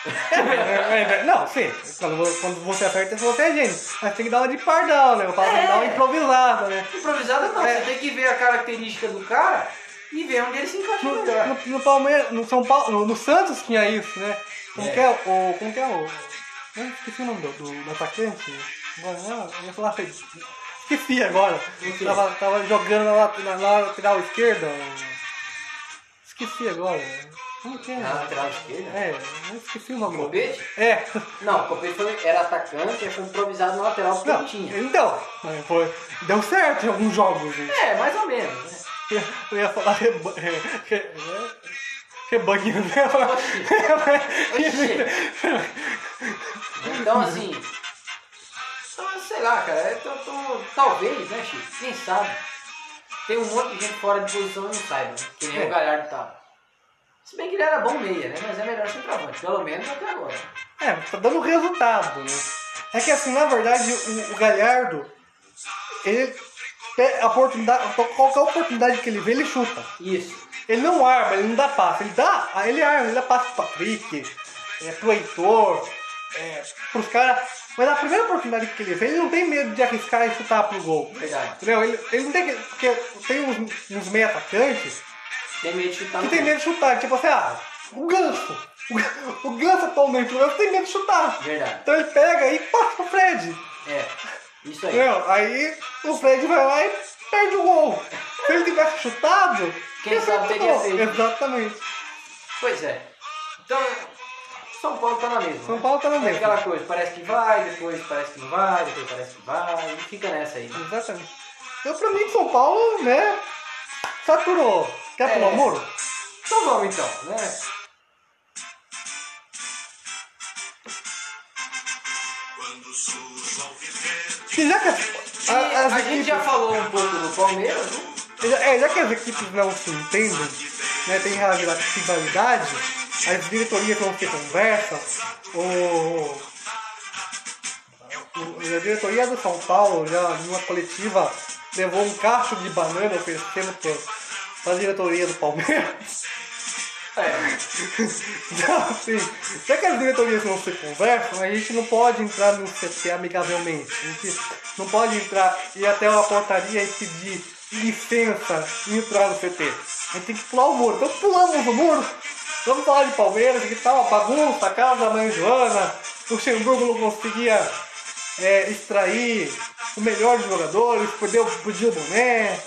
É, é, é, não, sim. Quando, quando você acerta, você é gênio. Mas tem que dar uma de pardal, né? Eu falo, tem que dar uma É. improvisada, né? Improvisada não, É. você tem que ver a característica do cara e ver onde ele se encaixa No, melhor. no, no Palmeiras, no São Paulo, no, no Santos tinha isso, né? Como É. que é o. Como que é o. Eu esqueci o nome do, do, do atacante. Agora, não, eu ia falar assim. Esqueci agora. Tava, tava jogando na, na, na lateral esquerda. Esqueci agora. Como que é? Na lateral esquerda. É, eu esqueci o nome. Copete? É. Não, o Copete foi, era atacante e foi improvisado na lateral porque Não, não tinha. então, foi, deu certo em alguns jogos. Gente. É, mais ou menos. Né? Eu ia falar reba, re, re, rebanho, né? Falar- Então, assim. Então, sei lá, cara. Eu tô, tô- talvez, né, Chico? Quem sabe? Tem um monte de gente fora de posição e não saiba, né? Que nem É. o Galhardo tá. Se bem que ele era bom meia, né? Mas é melhor centroavante, pelo menos até agora. É, tá dando resultado, né? É que assim, na verdade, o, o Galhardo, ele a oportunidade, qualquer oportunidade que ele vê, ele chuta. Isso. Ele não arma, ele não dá passe. Ele dá, ele arma, ele dá passe pro Patrick, é, pro Heitor, é, pros caras. Mas a primeira oportunidade que ele vê, ele não tem medo de arriscar e chutar pro gol. Verdade. Entendeu? Ele, ele não tem que. Porque tem uns, uns meia atacantes Tem medo de chutar que tem medo de chutar. Tipo assim, ah, o ganso. O, o ganso atualmente, o ganso tem medo de chutar. Verdade. Então ele pega e passa pro Fred. É. Isso aí. Entendeu? Aí o Fred vai lá e perde o gol. Se ele tivesse chutado, Quem sabe teria feito. Exatamente. Pois é. Então, São Paulo tá na mesma. São né? Paulo tá na É mesma. aquela coisa, parece que vai, depois parece que não vai, depois parece que vai, e fica nessa aí. Exatamente. Eu, pra mim, São Paulo, né? Saturou. Quer É. pular o muro? Então vamos então, né? E já que as, a, as a gente já equipes, falou um pouco do Palmeiras, né? já, é, já que as equipes não se entendem, né, tem rivalidade, as diretorias não se conversam, o, o- a diretoria do São Paulo, já numa coletiva, levou um cacho de banana oferecendo para a diretoria do Palmeiras. É. Então, assim, já que as diretorias não se conversam, a gente não pode entrar no CT amigavelmente. A gente não pode entrar e até uma portaria e pedir licença e entrar no CT. A gente tem que pular o muro. Então pulamos o muro, vamos falar de Palmeiras, que tá uma bagunça, a casa da mãe Joana, o Luxemburgo não conseguia é, extrair o melhor dos jogadores, perdeu, pediu o boné.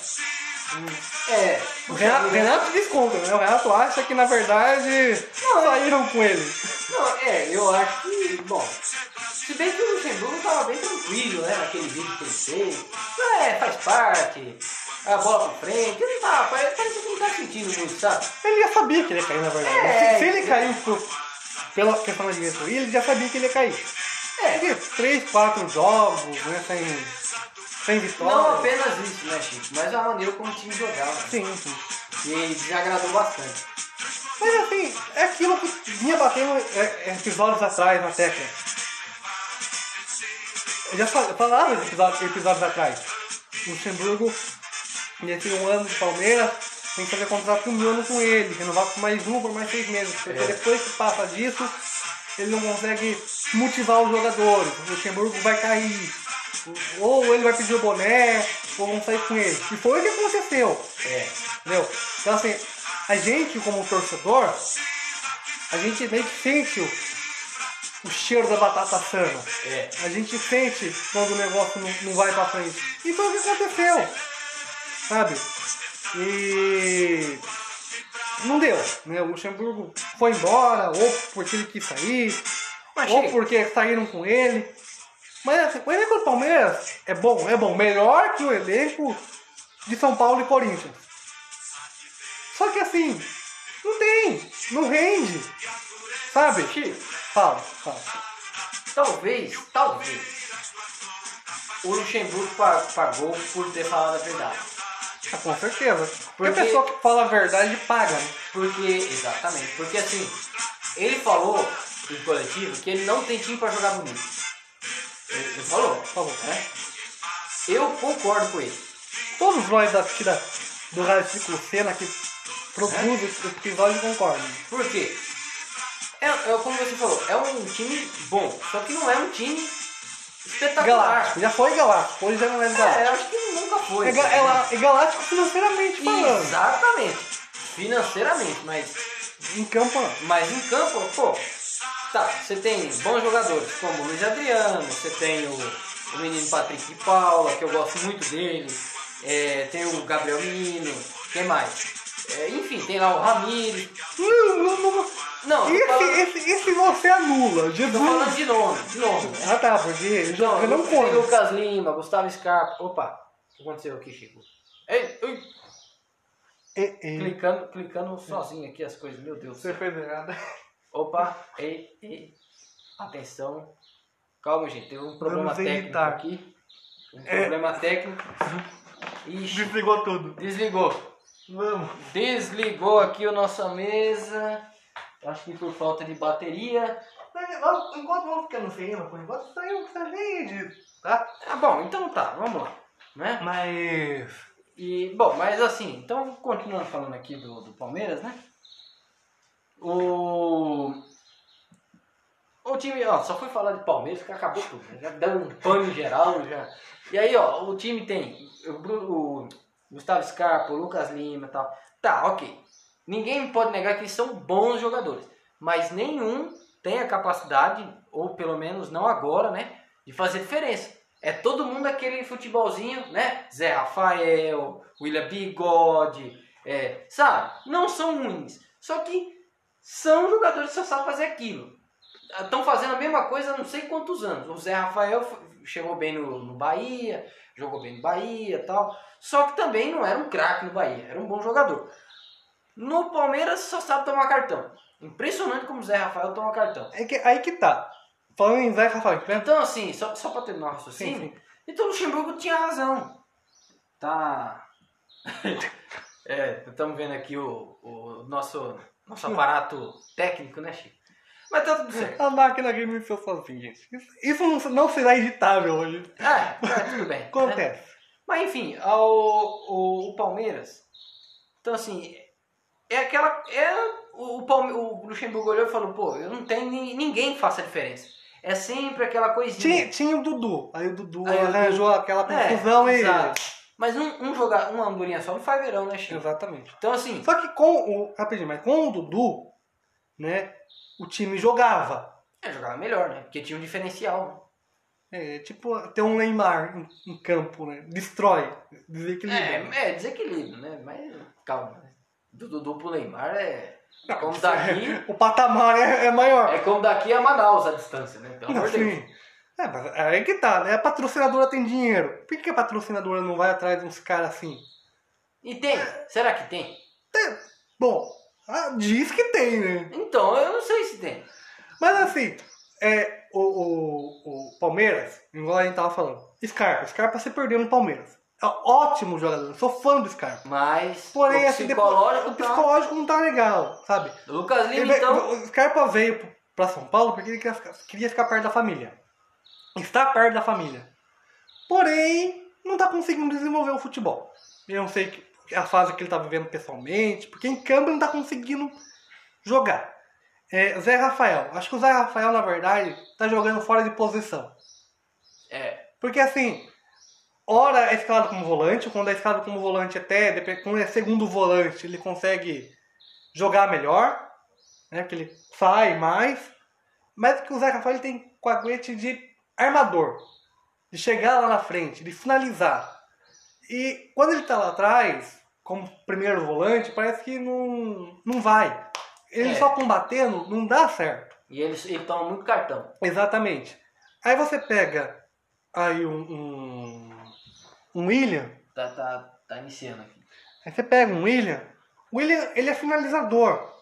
É. O Renato, Renato desconta, né? O Renato acha que na verdade saíram com ele. Não, é, eu acho que, bom, se bem que o Luxemburgo tava bem tranquilo, né, naquele vídeo que ele fez. É, faz parte, a bola pra frente, ele tá, parece que não tá sentindo muito, sabe? Ele já sabia que ele ia cair, na verdade. É, se, se ele é. caiu por- pela questão da diretoria, ele já sabia que ele ia cair. É. Três, quatro jogos, né, sem, Não apenas isso, né, Chico, mas a maneira como o time jogava, Sim, sim. que desagradou bastante. Mas assim, é aquilo que vinha batendo é, é, episódios atrás na tecla. Eu já fal- falava episódios, episódios atrás. O Luxemburgo, nesse um ano de Palmeiras, tem que fazer contrato de um ano com ele, renovar por mais um, por mais seis meses. Porque É. depois que passa disso, ele não consegue motivar os jogadores. O Luxemburgo vai cair. Ou ele vai pedir o boné, ou vão sair com ele. E foi o que aconteceu. É. Entendeu? Então assim, a gente como torcedor, a gente meio que sente o, o cheiro da batata assando. É. A gente sente quando o negócio não, não vai pra frente. E foi o que aconteceu. Sabe? E não deu, né? O Luxemburgo foi embora, ou porque ele quis sair, Mas, ou porque saíram com ele. Mas assim, o elenco do Palmeiras é bom, é bom. Melhor que o elenco de São Paulo e Corinthians. Só que assim, não tem, não rende. Sabe? Chico, Fala, fala. talvez, talvez, o Luxemburgo pa- pagou por ter falado a verdade. Ah, com certeza. Porque Porque- a pessoa que fala a verdade paga, né? Porque, exatamente, porque assim, ele falou em coletivo que ele não tem time pra jogar bonito. Ele, ele falou, Falou. né? Eu concordo com ele. Todos nós aqui da, do Rádio Ciclo Cena que produzem esse episódio concordam. Por quê? É, é como você falou, é um time bom, só que não é um time espetacular. Galáctico, já foi Galáctico, hoje já não é É, Galáctico. eu acho que nunca foi. É, ga- é, é Galáctico financeiramente falando. Exatamente. Financeiramente, mas, Em campo não. mas em campo, pô, tá, você tem bons jogadores como o Luiz Adriano, você tem o, o menino Patrick de Paula, que eu gosto muito dele, é, tem o Gabriel Menino, quem mais? É, enfim, tem lá o Ramires. Não, Esse, falando, esse, esse você anula. tô Jesus. falando de nome, de nome. né? Ah tá, porque Não, já não tem conta. Lucas Lima, Gustavo Scarpa. Opa, o que aconteceu aqui, Chico? Ei, ei, clicando, clicando sozinho aqui as coisas, meu Deus. você fez errado. Opa, ei, ei, atenção. Calma, gente, teve um problema técnico editar. aqui. Um É. problema técnico. Ixi, Desligou tudo. desligou. Vamos. Desligou aqui a nossa mesa. Acho que por falta de bateria. Vamos- Enquanto vamos ficando sem por enquanto saiu que tá nem edito, tá? Ah, bom, então tá, vamos lá. Né? Mas. E, bom, mas assim, então continuando falando aqui do, do Palmeiras, né? O. O time, ó, só foi falar de Palmeiras que acabou tudo. né? Já deu um pano geral já. E aí, ó, o time tem o, Bru- o Gustavo Scarpa, o Lucas Lima e tal. Tá, ok. Ninguém pode negar que eles são bons jogadores. Mas nenhum tem a capacidade, ou pelo menos não agora, né? De fazer diferença. É todo mundo aquele futebolzinho, né? Zé Rafael, William Bigode, é, sabe? Não são ruins. Só que são jogadores que só sabem fazer aquilo. Estão fazendo a mesma coisa há não sei quantos anos. O Zé Rafael chegou bem no, no Bahia, jogou bem no Bahia e tal. Só que também não era um craque no Bahia, era um bom jogador. No Palmeiras só sabe tomar cartão. Impressionante como o Zé Rafael toma cartão. É que, aí que tá. Falando em Zé Rafael, né? Então, assim, só, só pra terminar o raciocínio, Sim, sim. então o Luxemburgo tinha razão. Tá. é, estamos vendo aqui o, o nosso, nosso aparato técnico, né, Chico? Mas tá tudo certo. A máquina reiniciou sozinha, gente. Isso, isso não, não será editável hoje. É, é, tudo bem. né? Acontece. Mas enfim, o, o Palmeiras. Então assim, é aquela. É, o, Palme, o Luxemburgo olhou e falou, pô, eu não tenho ni- ninguém que faça diferença. É sempre aquela coisinha. Tinha, tinha o Dudu. Aí o Dudu Aí arranjou aquela É, confusão e. exato. Mas um, um jogar, uma andorinha só não faz verão, né, Chico? Exatamente. Então assim, Só que com o. Rapidinho, mas com o Dudu, né? O time jogava. é, jogava melhor, né? Porque tinha um diferencial. É, tipo, ter um Neymar em, em campo, né? Destrói, desequilibra. É, é desequilíbrio, né? Mas calma, né? Do Dudu pro Neymar é. Não, como daqui. o patamar é, é maior. É como daqui a Manaus a distância, né? Pelo amor de Deus. É, mas aí que tá, né? A patrocinadora tem dinheiro. Por que a patrocinadora não vai atrás de uns caras assim? E tem? Será que tem? Bom, ah, diz que tem, né? Então, eu não sei se tem. Mas assim, é, o, o, o Palmeiras, igual a gente tava falando, Scarpa, Scarpa se perdeu no Palmeiras. É um ótimo jogador, sou fã do Scarpa. Mas Porém, o assim, psicológico depois, tá... o psicológico não tá legal, sabe? Lucas Ele Lima, veio- então... O Scarpa veio pra São Paulo porque ele queria ficar, queria ficar perto da família. Está perto da família. Porém, não tá conseguindo desenvolver o futebol. Eu não sei a fase que ele tá vivendo pessoalmente, porque em ele não tá conseguindo jogar. É, Zé Rafael. Acho que o Zé Rafael, na verdade, tá jogando fora de posição. É, Porque assim, ora é escalado como volante, quando é escalado como volante até, depende- quando é segundo volante, ele consegue jogar melhor, né? Porque ele sai mais. Mas que o Zé Rafael tem coaguete de armador, de chegar lá na frente, de finalizar. E quando ele tá lá atrás, como primeiro volante, parece que não, não vai. Ele É. só combatendo não dá certo. e ele, ele toma muito cartão. Exatamente. Aí você pega aí um, um, um William, Tá, tá, tá iniciando aqui. aí você pega um William, o William ele é finalizador.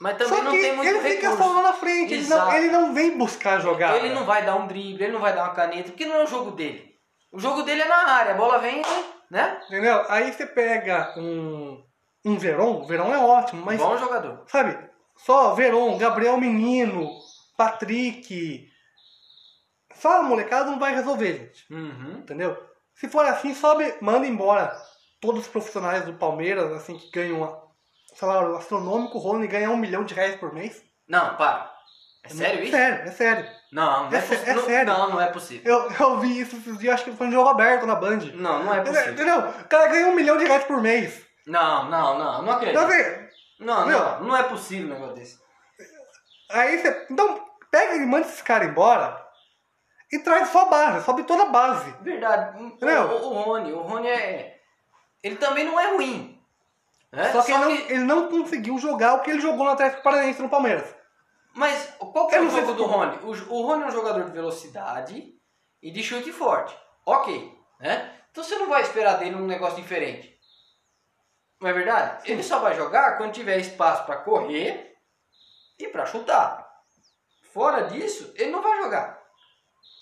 Mas também Só não que tem muito ele fica recurso. só lá na frente, ele não, ele não vem buscar jogar. Ele não vai dar um drible, ele não vai dar uma caneta, porque não é o jogo dele. O jogo dele é na área, a bola vem, né? Entendeu? Aí você pega um, um Veron, o Veron é ótimo, mas Bom jogador. sabe, só Veron, Gabriel Menino, Patrick, só a molecada não vai resolver, gente. Uhum. Entendeu? Se for assim, sobe, manda embora todos os profissionais do Palmeiras, assim, que ganham salário astronômico, o Rony ganha um milhão de reais por mês. Não, para. É sério isso? Sério, é sério. Não, não é, É é sério. Não, não é possível. Eu, eu vi isso esses dias, acho que foi um jogo aberto na Band. Não, não é possível. Entendeu? O cara ganha um milhão de reais por mês. Não, não, não, não acredito. Então, assim, Não, Meu. não, não é possível um negócio desse. aí você. Então, pega e manda esses caras embora e traz só a base, sobe toda a base. Verdade. Entendeu? o, o Rony, o Rony é. Ele também não é ruim. Né? Só que, ele, não, ele não conseguiu jogar o que ele jogou no Atlético Paranaense no Palmeiras. Mas qual que é o jogo do Rony? O, o Rony é um jogador de velocidade e de chute forte. Ok, né? Então você não vai esperar dele um negócio diferente. Não é verdade? Ele só vai jogar quando tiver espaço para correr e para chutar. Fora disso, ele não vai jogar.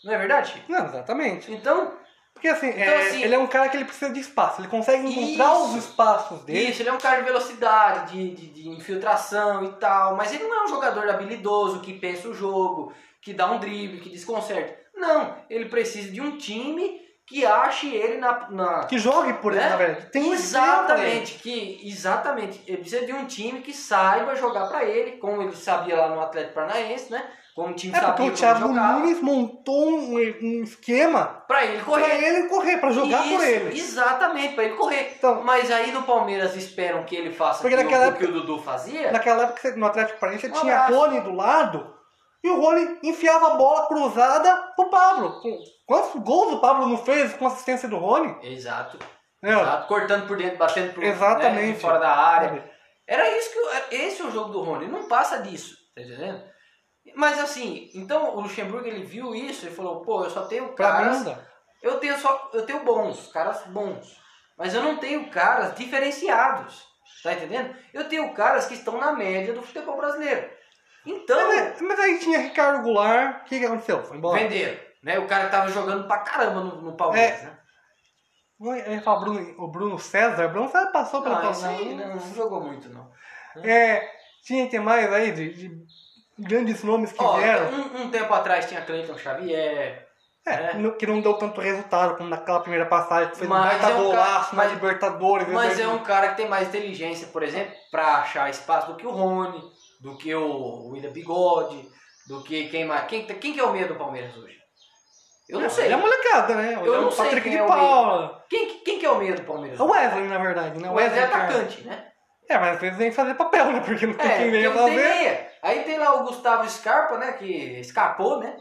Não é verdade, Chico? Não, exatamente. Então, Porque assim, Então, é, assim- ele é um cara que ele precisa de espaço. Ele consegue encontrar Isso. os espaços dele. Isso, ele é um cara de velocidade, de, de, de infiltração e tal, mas ele não é um jogador habilidoso que pensa o jogo, que dá um drible, que desconcerta. Não, ele precisa de um time que ache ele na. na Que jogue por ele, né? na verdade. Tem um ele. Exatamente, que, exatamente. Ele precisa de um time que saiba jogar pra ele, como ele sabia lá no Atlético Paranaense, né? Como o time É porque sabia o Thiago Nunes montou um, um esquema pra ele pra correr. ele correr, pra jogar Isso, por ele. Exatamente, pra ele correr. Então- Mas aí no Palmeiras esperam que ele faça Porque naquela que o Dudu fazia. Naquela época, no Atlético Paranaense, você tinha. Rony do lado e o Rony enfiava a bola cruzada pro Pablo. Quantos gols o Pablo não fez com assistência do Rony? Exato. Meu, Exato. Cortando por dentro, batendo por Exatamente. né, fora da área. Era isso que. eu- Esse é o jogo do Rony. Não passa disso. Tá entendendo? Mas assim, então o Luxemburgo ele viu isso e falou, pô, eu só tenho caras. não. Eu tenho só. Eu tenho bons, caras bons. Mas eu não tenho caras diferenciados. Tá entendendo? Eu tenho caras que estão na média do futebol brasileiro. Então, Mas, mas aí tinha Ricardo Goulart, o que, que aconteceu? Foi embora. venderam. Né? O cara que tava jogando pra caramba no, no Palmeiras, É. né? Eu ia falar Bruno, o Bruno César. O Bruno César passou pelo Não, Palmeiras. aí não, não jogou muito, não. É, tinha que mais aí de, de grandes nomes que Ó, vieram. um, um tempo atrás tinha Cleiton Xavier. É, é. no- que não deu tanto resultado como naquela primeira passagem, que fez um Mas baita é um golaço cara- na Libertadores. Mas né? é um cara que tem mais inteligência, por exemplo, pra achar espaço do que o Rony, do que o William Bigode, do que quem mais. Quem, quem que é o meio do Palmeiras hoje? Eu não sei. Ele é molecada, né? Eu é não sei Patrick quem de é Paula. Quem, quem que é o meio do Palmeiras? É o Wesley, na verdade, né? O Wesley é que atacante, né? É, mas às vezes vem fazer papel, né? Porque não tem É, quem venha fazer. meia. Aí tem lá o Gustavo Scarpa, né? Que escapou, né?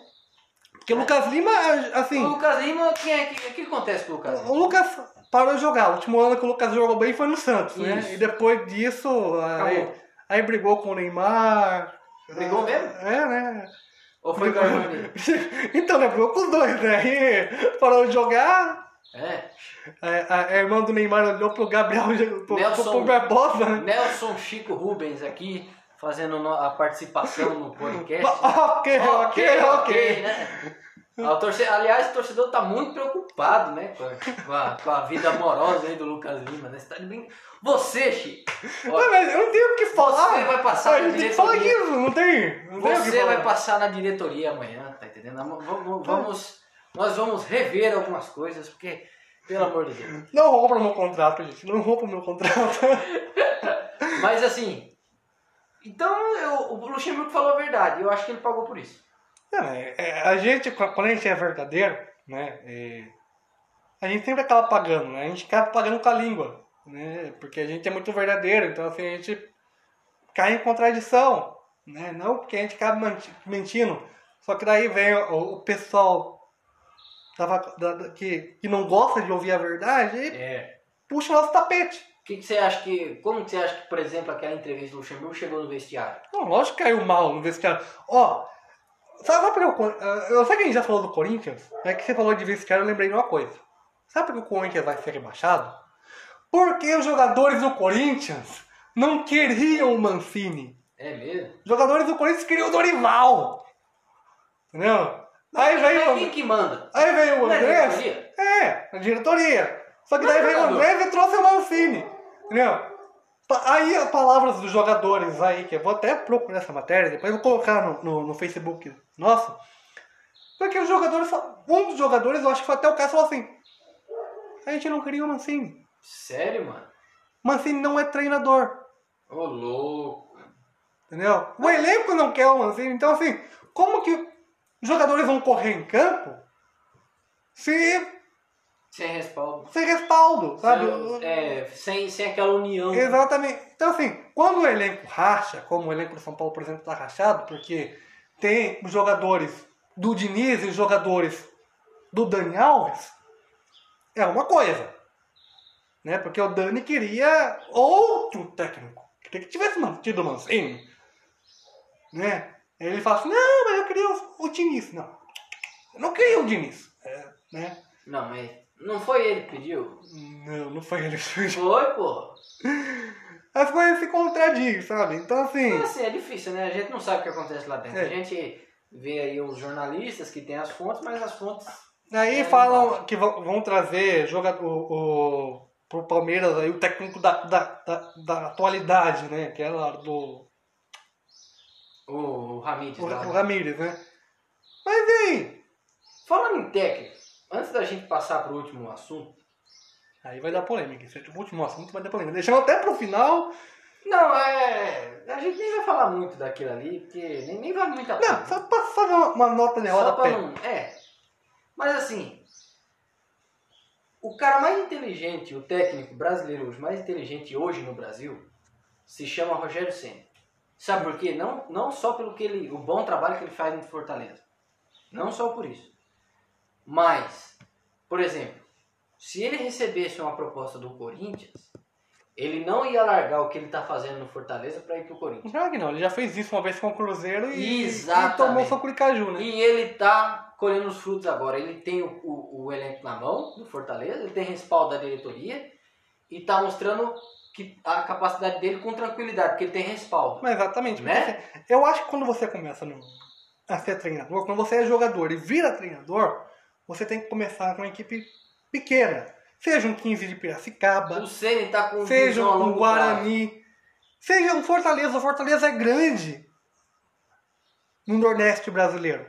Porque o Lucas Lima, assim, O Lucas Lima, quem é, que, o que acontece com o Lucas Lima? o Lucas parou de jogar. O último ano que o Lucas jogou bem foi no Santos, né? Isso. E depois disso, aí, aí brigou com o Neymar. Brigou mesmo? É, né? Ou foi o Carmani? então, né? Brigou com os dois, né? Aí parou de jogar. É. É, a, a irmã do Neymar olhou pro Gabriel, pro, Nelson. pro, Barbosa, né? Nelson Chico Rubens aqui, fazendo a participação no podcast. ok, ok, ok. né? Ah, o torce- Aliás, o torcedor tá muito preocupado, né? Com a, com a- vida amorosa aí do Lucas Lima, né? Você tá brin... Você, Chico, Não, mas eu não tenho o que falar. Você vai passar na gente tem que falar diretoria. não tem. Não você vai passar na diretoria amanhã, tá entendendo? Vamos, vamos, nós vamos rever algumas coisas, porque, pelo amor de Deus. Não rouba o meu contrato, gente. Não rouba o meu contrato. Mas assim, então eu, o Luxemburgo falou a verdade, eu acho que ele pagou por isso. É, é, a gente, quando a gente é verdadeiro, né? é, a gente sempre acaba pagando, né? A gente acaba pagando com a língua, né? Porque a gente é muito verdadeiro, então assim, a gente cai em contradição, né? Não porque a gente acaba mentindo. Só que daí vem o, o pessoal da da- da- que, que não gosta de ouvir a verdade É. puxa o nosso tapete. O que, que você acha que. Como que você acha que, por exemplo, aquela entrevista do Luxemburgo chegou no vestiário? Não, lógico que caiu mal no vestiário. Ó, sabe, sabe Cor- ah, eu sei que a gente já falou do Corinthians, é que você falou de vestiário, eu lembrei de uma coisa. Sabe por que o Corinthians vai ser rebaixado? Porque os jogadores do Corinthians não queriam o Mancini. É mesmo? Os jogadores do Corinthians queriam o Dorival. Entendeu? Aí veio, quem que manda? aí veio o é Andrés. diretoria? É, a diretoria. Só que é daí veio o. Andrés e trouxe o Mancini. Entendeu? Aí as palavras dos jogadores aí, que eu vou até procurar essa matéria, depois eu vou colocar no, no, no Facebook nosso. Porque os jogadores, um dos jogadores, eu acho que foi até o caso, falou assim: a gente não queria o Mancini. Sério, mano? Mancini não é treinador. Ô, louco. Entendeu? O elenco não quer o Mancini. Então, assim, como que os jogadores vão correr em campo se Sem respaldo. sem respaldo, sabe? Sem, é, sem, sem aquela união. Exatamente. Então, assim, quando o elenco racha, como o elenco do São Paulo, por exemplo, está rachado, porque tem os jogadores do Diniz e os jogadores do Dani Alves, é uma coisa. Né? Porque o Dani queria outro técnico. Queria que tivesse mantido o Mancini. Né? Ele fala assim, não, mas queria o, o Diniz. Não, eu não queria o Diniz. É, né? Não, mas não foi ele que pediu? Não, não foi ele que fez. Foi, pô. As coisas se contradizem, sabe? Então, assim... Mas assim, é difícil, né? A gente não sabe o que acontece lá dentro. É. A gente vê aí os jornalistas que tem as fontes, mas as fontes. Aí É, falam que vão, vão trazer jogador, o, o, pro Palmeiras aí, o técnico da, da, da, da atualidade, né? Que é lá do O Ramires o, o Ramírez, né? Mas e aí? Falando em técnico, antes da gente passar pro último assunto. Aí vai dar polêmica. Esse é o último assunto vai dar polêmica. Deixamos até pro final. Não, é. A gente nem vai falar muito daquilo ali, porque nem, nem vale muito a. Não, só pra fazer uma, uma nota de Só pra rodapé. não. É. Mas assim. O cara mais inteligente, o técnico brasileiro hoje, mais inteligente hoje no Brasil, se chama Rogério Senna. Sabe por quê? Não, não só pelo que ele, o bom trabalho que ele faz no Fortaleza. Não só por isso. Mas, por exemplo, se ele recebesse uma proposta do Corinthians, ele não ia largar o que ele está fazendo no Fortaleza para ir pro Corinthians. Claro que não, ele já fez isso uma vez com o Cruzeiro e, Exatamente. e tomou soco de caju, né? E ele tá colhendo os frutos agora. Ele tem o, o, o elenco na mão do Fortaleza, ele tem respaldo da diretoria e tá mostrando que a capacidade dele com tranquilidade, porque ele tem respaldo. Mas exatamente. Né? assim, eu acho que quando você começa no- a ser treinador, quando você é jogador e vira treinador, você tem que começar com uma equipe pequena. Seja um 15 de Piracicaba, O Ceni tá com seja um longo prazo. Guarani, seja um Fortaleza. O Fortaleza é grande no Nordeste brasileiro.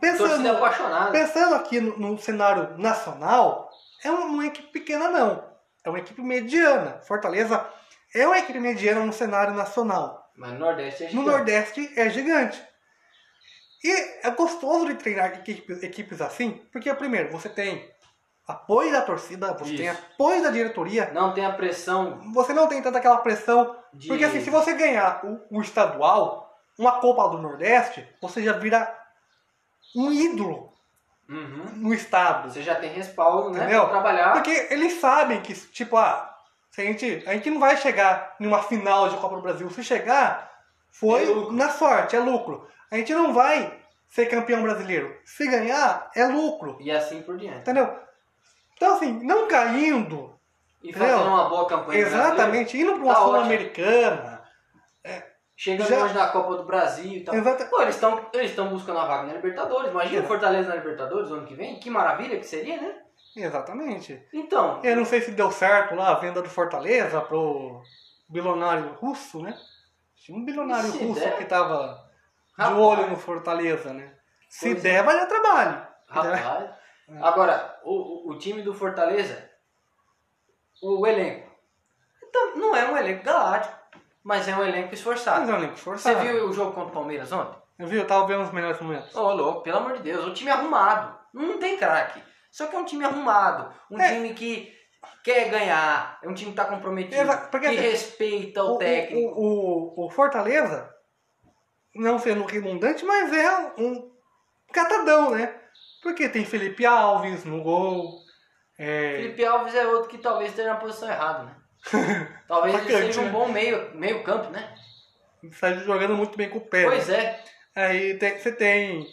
Pensando, apaixonada. pensando aqui no, no cenário nacional, é uma, uma equipe pequena não. É uma equipe mediana. Fortaleza é uma equipe mediana no cenário nacional. Mas no Nordeste é No gigante. Nordeste é gigante. E é gostoso de treinar equipes, equipes assim, porque primeiro você tem apoio da torcida, você tem Isso. apoio da diretoria, Não tem a pressão você não tem tanta aquela pressão. de... Porque assim, se você ganhar o, o estadual, uma Copa do Nordeste, você já vira um ídolo Uhum. no estado. Você já tem respaldo, né? Entendeu? Pra trabalhar. Porque eles sabem que, tipo, ah, se a gente, a gente não vai chegar numa final de Copa do Brasil. Se chegar, foi É na sorte, é lucro. A gente não vai ser campeão brasileiro. Se ganhar, é lucro. E assim por diante. Entendeu? Então, assim, não caindo, E Entendeu? fazendo uma boa campanha exatamente, indo para uma Tá. Sul-Americana. Chegando Já- longe na Copa do Brasil e tal. Pô, eles estão eles buscando a vaga na Libertadores. Imagina É. o Fortaleza na Libertadores ano que vem. Que maravilha que seria, né? Exatamente. Então, Eu não sei se deu certo lá a venda do Fortaleza pro bilionário russo, né? Tinha um bilionário russo der. que tava de Rapaz. olho no Fortaleza, né? Se Pois é. der, vai dar trabalho. rapaz. É. Agora, o, o, o time do Fortaleza, o elenco. Então, não é um elenco galáctico, mas é um elenco Mas esforçado. é um elenco Você forçado. viu o jogo contra o Palmeiras ontem? Eu vi, eu tava vendo os melhores momentos. Ô, louco, pelo amor de Deus, o time arrumado. Não tem craque. Só que é um time arrumado. Um É. time que quer ganhar. É um time que tá comprometido. Porque que assim, respeita o, O, técnico. o, o, o Fortaleza, não sendo redundante, mas é um catadão, né? Porque tem Felipe Alves no gol. É, Felipe Alves é outro que talvez esteja na posição errada, né? Talvez ele Atacante, seja um né? bom meio, meio campo, né? sai jogando muito bem com o pé. Pois né? é, Aí tem- você tem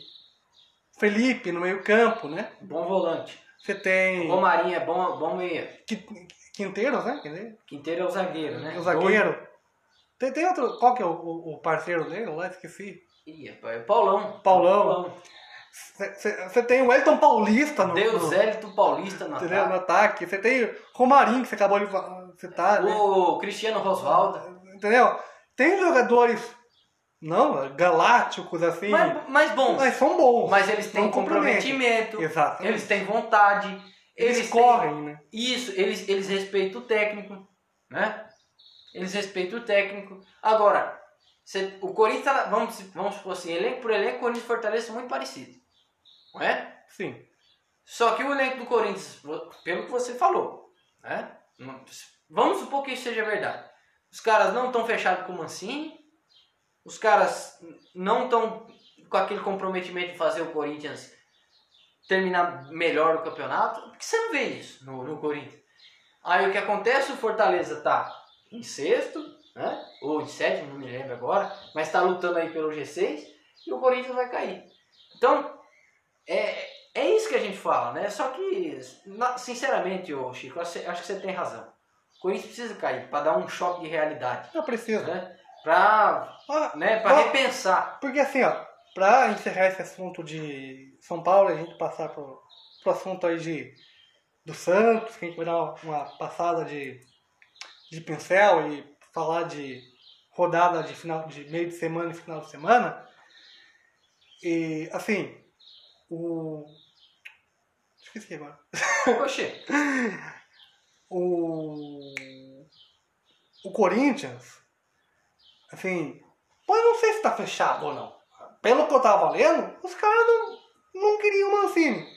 Felipe no meio campo, né? bom volante. Você tem Romarinho é bom, bom meia. Qui- Quinteiros, né? Quer dizer, Quinteiro é o zagueiro, né? o zagueiro. Tem, tem outro. Qual que é o, o- o parceiro dele? Lá esqueci. Ih, rapaz, é o Paulão. Paulão. Você tem o Elton Paulista no, Deus no, Hélito Paulista no entendeu? no ataque. ataque. Você tem o Romarinho, que você acabou de fa- citar, né? O Cristiano Rosvaldo. Entendeu? Tem jogadores, não, galácticos assim, mas, Mas, mas bons. são bons. Mas eles têm comprometimento. Exatamente. Eles têm vontade. Eles, Eles, têm- correm, né? Isso, eles, eles respeitam o técnico, né? Eles respeitam o técnico. Agora, o Corinthians, tá- vamos, vamos supor assim, elenco por elenco, Corinthians e Fortaleza são muito parecidos. Não é? Sim. Só que o elenco do Corinthians, pelo que você falou, né? Vamos supor que isso seja verdade. Os caras não estão fechados com o Mancini, os caras não estão com aquele comprometimento de fazer o Corinthians terminar melhor o campeonato. Por que você não vê isso no, no Corinthians? Aí o que acontece? O Fortaleza tá em sexto, né? Ou em sétimo, não me lembro agora, mas está lutando aí pelo G6 e o Corinthians vai cair. Então, é, é isso que a gente fala, né? Só que, sinceramente, ô Chico, acho que você tem razão. Corinthians precisa cair para dar um choque de realidade, Não precisa. né? Para Ah, né? Pra Ó. repensar. Porque assim, ó, pra encerrar esse assunto de São Paulo, a gente passar pro, pro assunto aí de do Santos, que a gente vai dar uma, uma passada de, de pincel e falar de rodada de final de meio de semana e final de semana. E assim, o. Esqueci agora. Oxê, o, o Corinthians, assim, eu não sei se tá fechado ou não. Pelo que eu tava lendo, os caras não, não queriam o Mancini.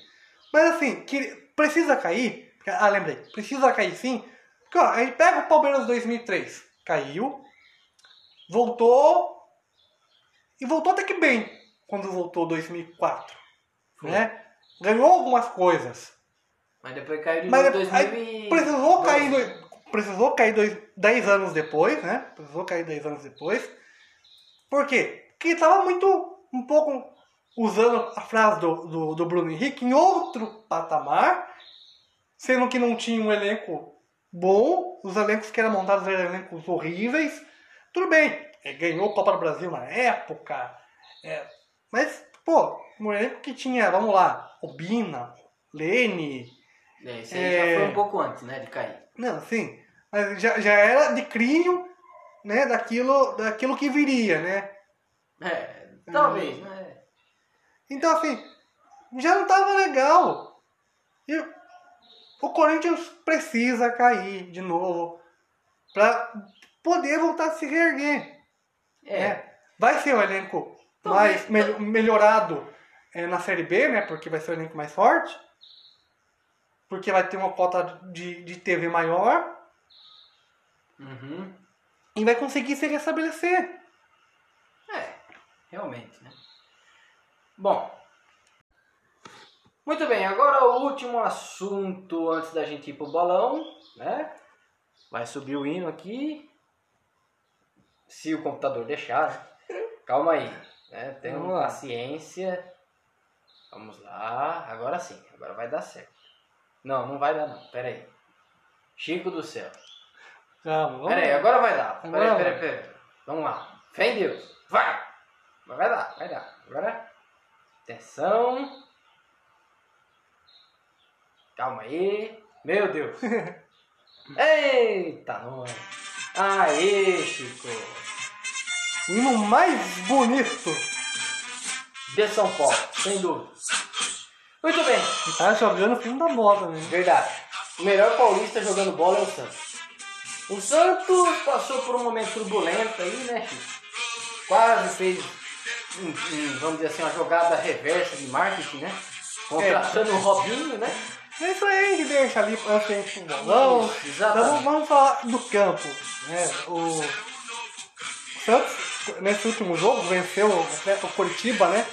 Mas assim, que, precisa cair. Ah, lembrei. Precisa cair sim. Porque ó, a gente pega o Palmeiras 2003. Caiu. Voltou. E voltou até que bem. Quando voltou 2004. Foi. Né? Ganhou algumas coisas. Mas depois caiu de Mas novo depois- 2000 e... Precisou cair, precisou cair dois, 10 anos depois, né? Precisou cair 10 anos depois. Por quê? Porque estava muito, um pouco usando a frase do, do, do Bruno Henrique em outro patamar, sendo que não tinha um elenco bom, os elencos que eram montados eram elencos horríveis. Tudo bem, é, ganhou Copa do Brasil na época, é, mas, pô, um elenco que tinha, vamos lá, Obina, Lene. É, isso aí É. já foi um pouco antes, né, de cair. Não, sim, mas já, já era de crínio né, daquilo, daquilo que viria, né? É, talvez, né? Então, assim, já não tava legal. E o Corinthians precisa cair de novo para poder voltar a se reerguer. É, né? Vai ser um elenco Talvez- mais mel- melhorado é, na Série B, né? Porque vai ser um elenco mais forte. Porque vai ter uma cota de, de TV maior uhum. e vai conseguir se restabelecer. É, realmente, né? Bom. Muito bem, agora o último assunto antes da gente ir pro bolão, né? Vai subir o hino aqui. Se o computador deixar, né? Calma aí, né? Tenham lá. paciência. Vamos lá, agora sim, agora vai dar certo. Não, não vai dar não, pera aí. Chico do céu. Calma, vamos Pera aí, agora vai dar. Pera aí, pera aí, pera aí. Vamos lá. Fé em Deus. Vai! Mas vai dar, vai dar. Agora, atenção. Calma aí. Meu Deus. Eita, nós. Aê, Chico. O hino mais bonito. De São Paulo, sem dúvida. Muito bem. Tá jogando o filme da moda, né? Verdade. O melhor paulista jogando bola é o Santos. O Santos passou por um momento turbulento aí, né, Chico? Quase fez, vamos dizer assim, uma jogada reversa de marketing, né? Contratando o Robinho, né? É isso aí, gente deixa ali gente ir pro bolão. Exatamente. Então vamos falar do campo. Né? O Santos, nesse último jogo, venceu o Curitiba, né?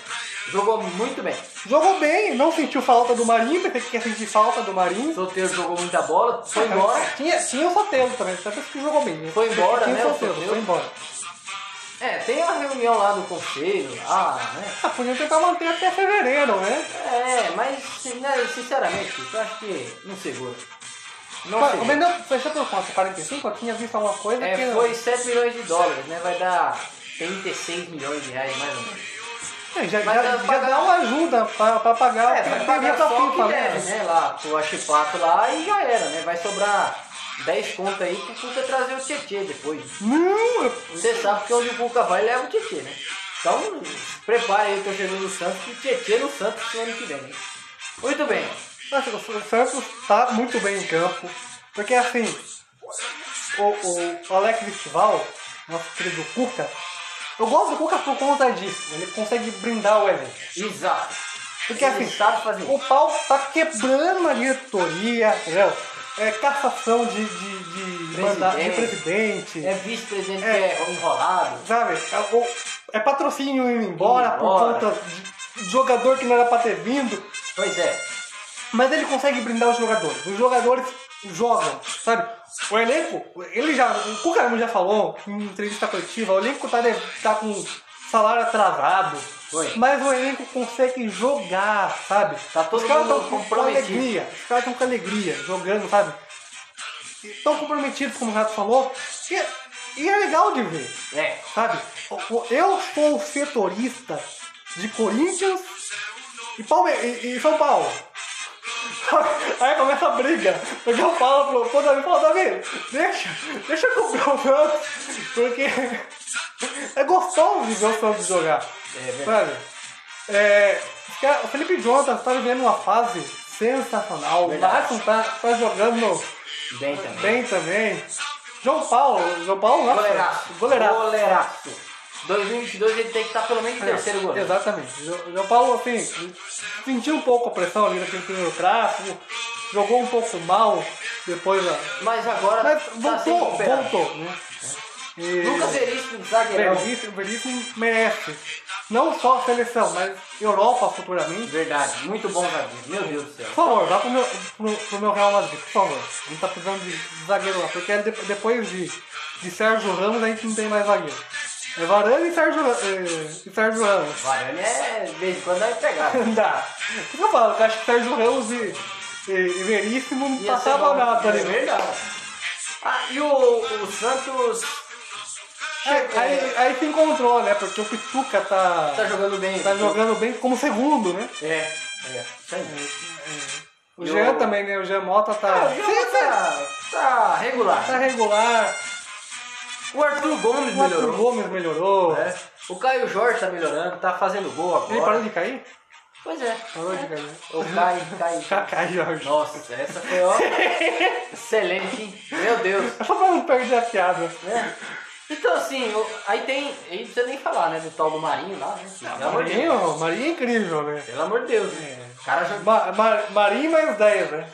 Jogou muito bem. Jogou bem, não sentiu falta do Marinho, pensei que ia sentir falta do Marinho. Soteiro jogou muita bola, foi embora. Tinha, tinha o Soteldo também, só que jogou bem. né? Foi embora, tinha né, o o Soteldo, Soteldo? foi embora. É, tem uma reunião lá do conselho, lá, né? Ah, podiam tentar manter até fevereiro, né? É, mas, né, sinceramente, eu acho que não segura. Não Mas, segura. não, fechou por quanto? 45? Eu tinha visto alguma coisa É, que... foi 7 milhões de dólares, né? Vai dar 36 milhões de reais, mais ou menos. É, já, Mas já, dá já pra dá uma ajuda pra, pra pagar É, o que vai pagar pra só o que deve, né? Lá pro Achipato lá e já era, né? Vai sobrar 10 contas aí pro Cuca trazer o Tietê depois. Não, eu- Você sabe que onde o Cuca vai, leva o Tietê, né? Então, prepare aí o torcedor do Santos que o Tietê no Santos no ano que vem. né? Muito bem. Nossa, o Santos tá muito bem em campo. Porque assim, o, o, o Alex Estival, nosso querido Cuca, eu gosto do Cuca por conta disso. Ele consegue brindar o elenco. Exato. Porque assim, sabe fazer o pau tá quebrando a diretoria, entendeu? É cassação de, de, de, manda- de presidente. É vice-presidente É. que é enrolado. Sabe? É, o- é patrocínio indo embora, Indo por embora. conta de jogador que não era pra ter vindo. Pois é. Mas ele consegue brindar os jogadores. Os jogadores jogam, sabe? O elenco, ele já. O Cuca mesmo já falou em entrevista coletiva, o elenco tá, de- tá com salário atrasado. Foi. Mas o elenco consegue jogar, sabe? Tá todo Os caras mundo tão com alegria. Os caras estão com alegria, jogando, sabe? Estão comprometidos, como o Renato falou. E, e é legal de ver. É. Sabe? Eu sou setorista de Corinthians e, Palme e, e São Paulo. Aí começa a briga. Porque eu falo pro, pro Davi, falo, Davi, deixa, deixa eu comprar o Santos, porque é gostoso ver o Santos jogar. É verdade. Sabe? É, cara- o Felipe Jonathan tá vivendo uma fase sensacional. O Verdade. Marcos tá, tá jogando Bem também. bem também. João Paulo, João Paulo, nossa, Goleiraço. goleiraço. Goleiraço. 2022 ele tem que estar pelo menos em terceiro goleiro. Exatamente. O João Paulo, assim, sentiu um pouco a pressão ali naquele primeiro clássico, jogou um pouco mal depois. da- Mas agora Mas tá voltou, recuperar. voltou, né? E Lucas Veríssimo, zagueirão. Veríssimo, Veríssimo merece. Não só a seleção, mas Europa futuramente. Verdade, muito bom zagueiro. Meu Deus do céu. Por favor, vá pro meu, pro, pro meu Real Madrid, por favor. A gente tá precisando de zagueiro lá, porque de- depois de, de Sérgio Ramos a gente não tem mais zagueiro. É Varane e Sérgio, Ra- eh, e Sérgio Ramos. Varane é, de vez em quando vai pegar. Não dá. Por que eu falo? Eu acho que Sérgio Ramos e, e, e Veríssimo não Ia nada É ali. verdade. Ah, e o, o Santos Aí, aí, aí se encontrou, né? Porque o Pituca tá, tá jogando bem. tá jogando bem como segundo, né? É, é. Isso aí. O Jean o- também, né? O Jean Mota tá. Ah, o jogo tá, tá regular. Tá regular. O Arthur Gomes O Arthur melhorou. Gomes melhorou. É. O Caio Jorge tá melhorando, tá fazendo gol agora. Ele parou de cair? Pois é. Parou de cair. O Caio, Caio. Cacai, Jorge. Nossa, essa foi ó. Excelente, hein? Meu Deus. É só pra não perder a piada. né? Então assim, aí tem. Aí não precisa nem falar, né? Do tal do Marinho lá, né? Pelo amor de. Marinho, Marinho é incrível, né? Pelo amor de Deus, né? O cara já. Ma, ma, Marinho mais 10, né?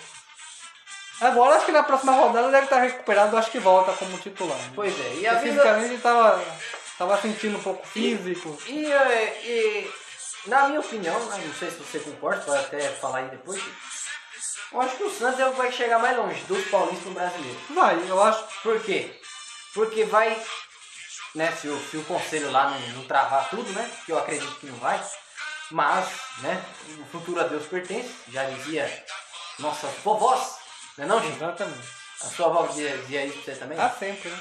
Agora acho que na próxima rodada deve estar recuperado, acho que volta como titular. né? Pois é, e a vida. Fisicamente ele tava, sentindo um pouco físico. E, eh, e, na minha opinião, né, não sei se você concorda, pode até falar aí depois. Eu acho que o Santos é vai chegar mais longe dos paulistas no brasileiro. Vai, eu acho. Por quê? Porque vai, né, se o, se o conselho lá não, não travar tudo, né, que eu acredito que não vai, mas, né, o futuro a Deus pertence, já dizia nossas vovós, não é não, gente? Exatamente. A sua avó dizia, isso pra você também? Ah, sempre, né?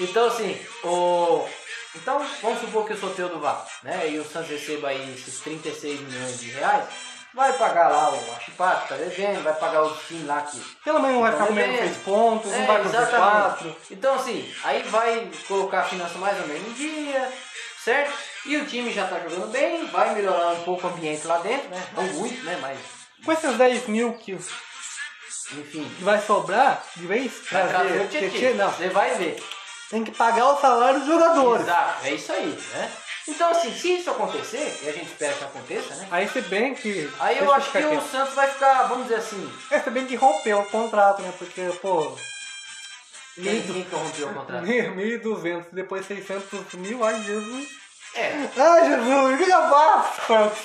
Então assim, o. Então, vamos supor que eu sou teu do VAR, né? E o Santos receba aí esses 36 milhões de reais, vai pagar lá o Achipato, tá devendo, vai pagar o time lá que. Pelo menos não vai Então, ficar comendo beleza. 6 pontos, não É, vai pro exatamente. Z4. Então assim, aí vai colocar a finança mais ou menos em dia, certo? E o time já tá jogando bem, vai melhorar um pouco o ambiente lá dentro, né? Não muito, né? Mas, Com esses 10 mil que, enfim. que vai sobrar, de vez, Vai trazer trazer o não. Você vai ver. Tem que pagar o salário dos jogadores. Exato, é isso aí, né? Então assim, se isso acontecer, e a gente espera que aconteça, né? Aí se bem que. Aí eu acho que ficar o. Santos vai ficar, vamos dizer assim, É, se bem que rompeu o contrato, né? Porque, pô, quem, quem corrompeu o contrato? 1.200, depois 600 mil, ai Jesus. É, Ai Jesus, o que eu faço, Santos?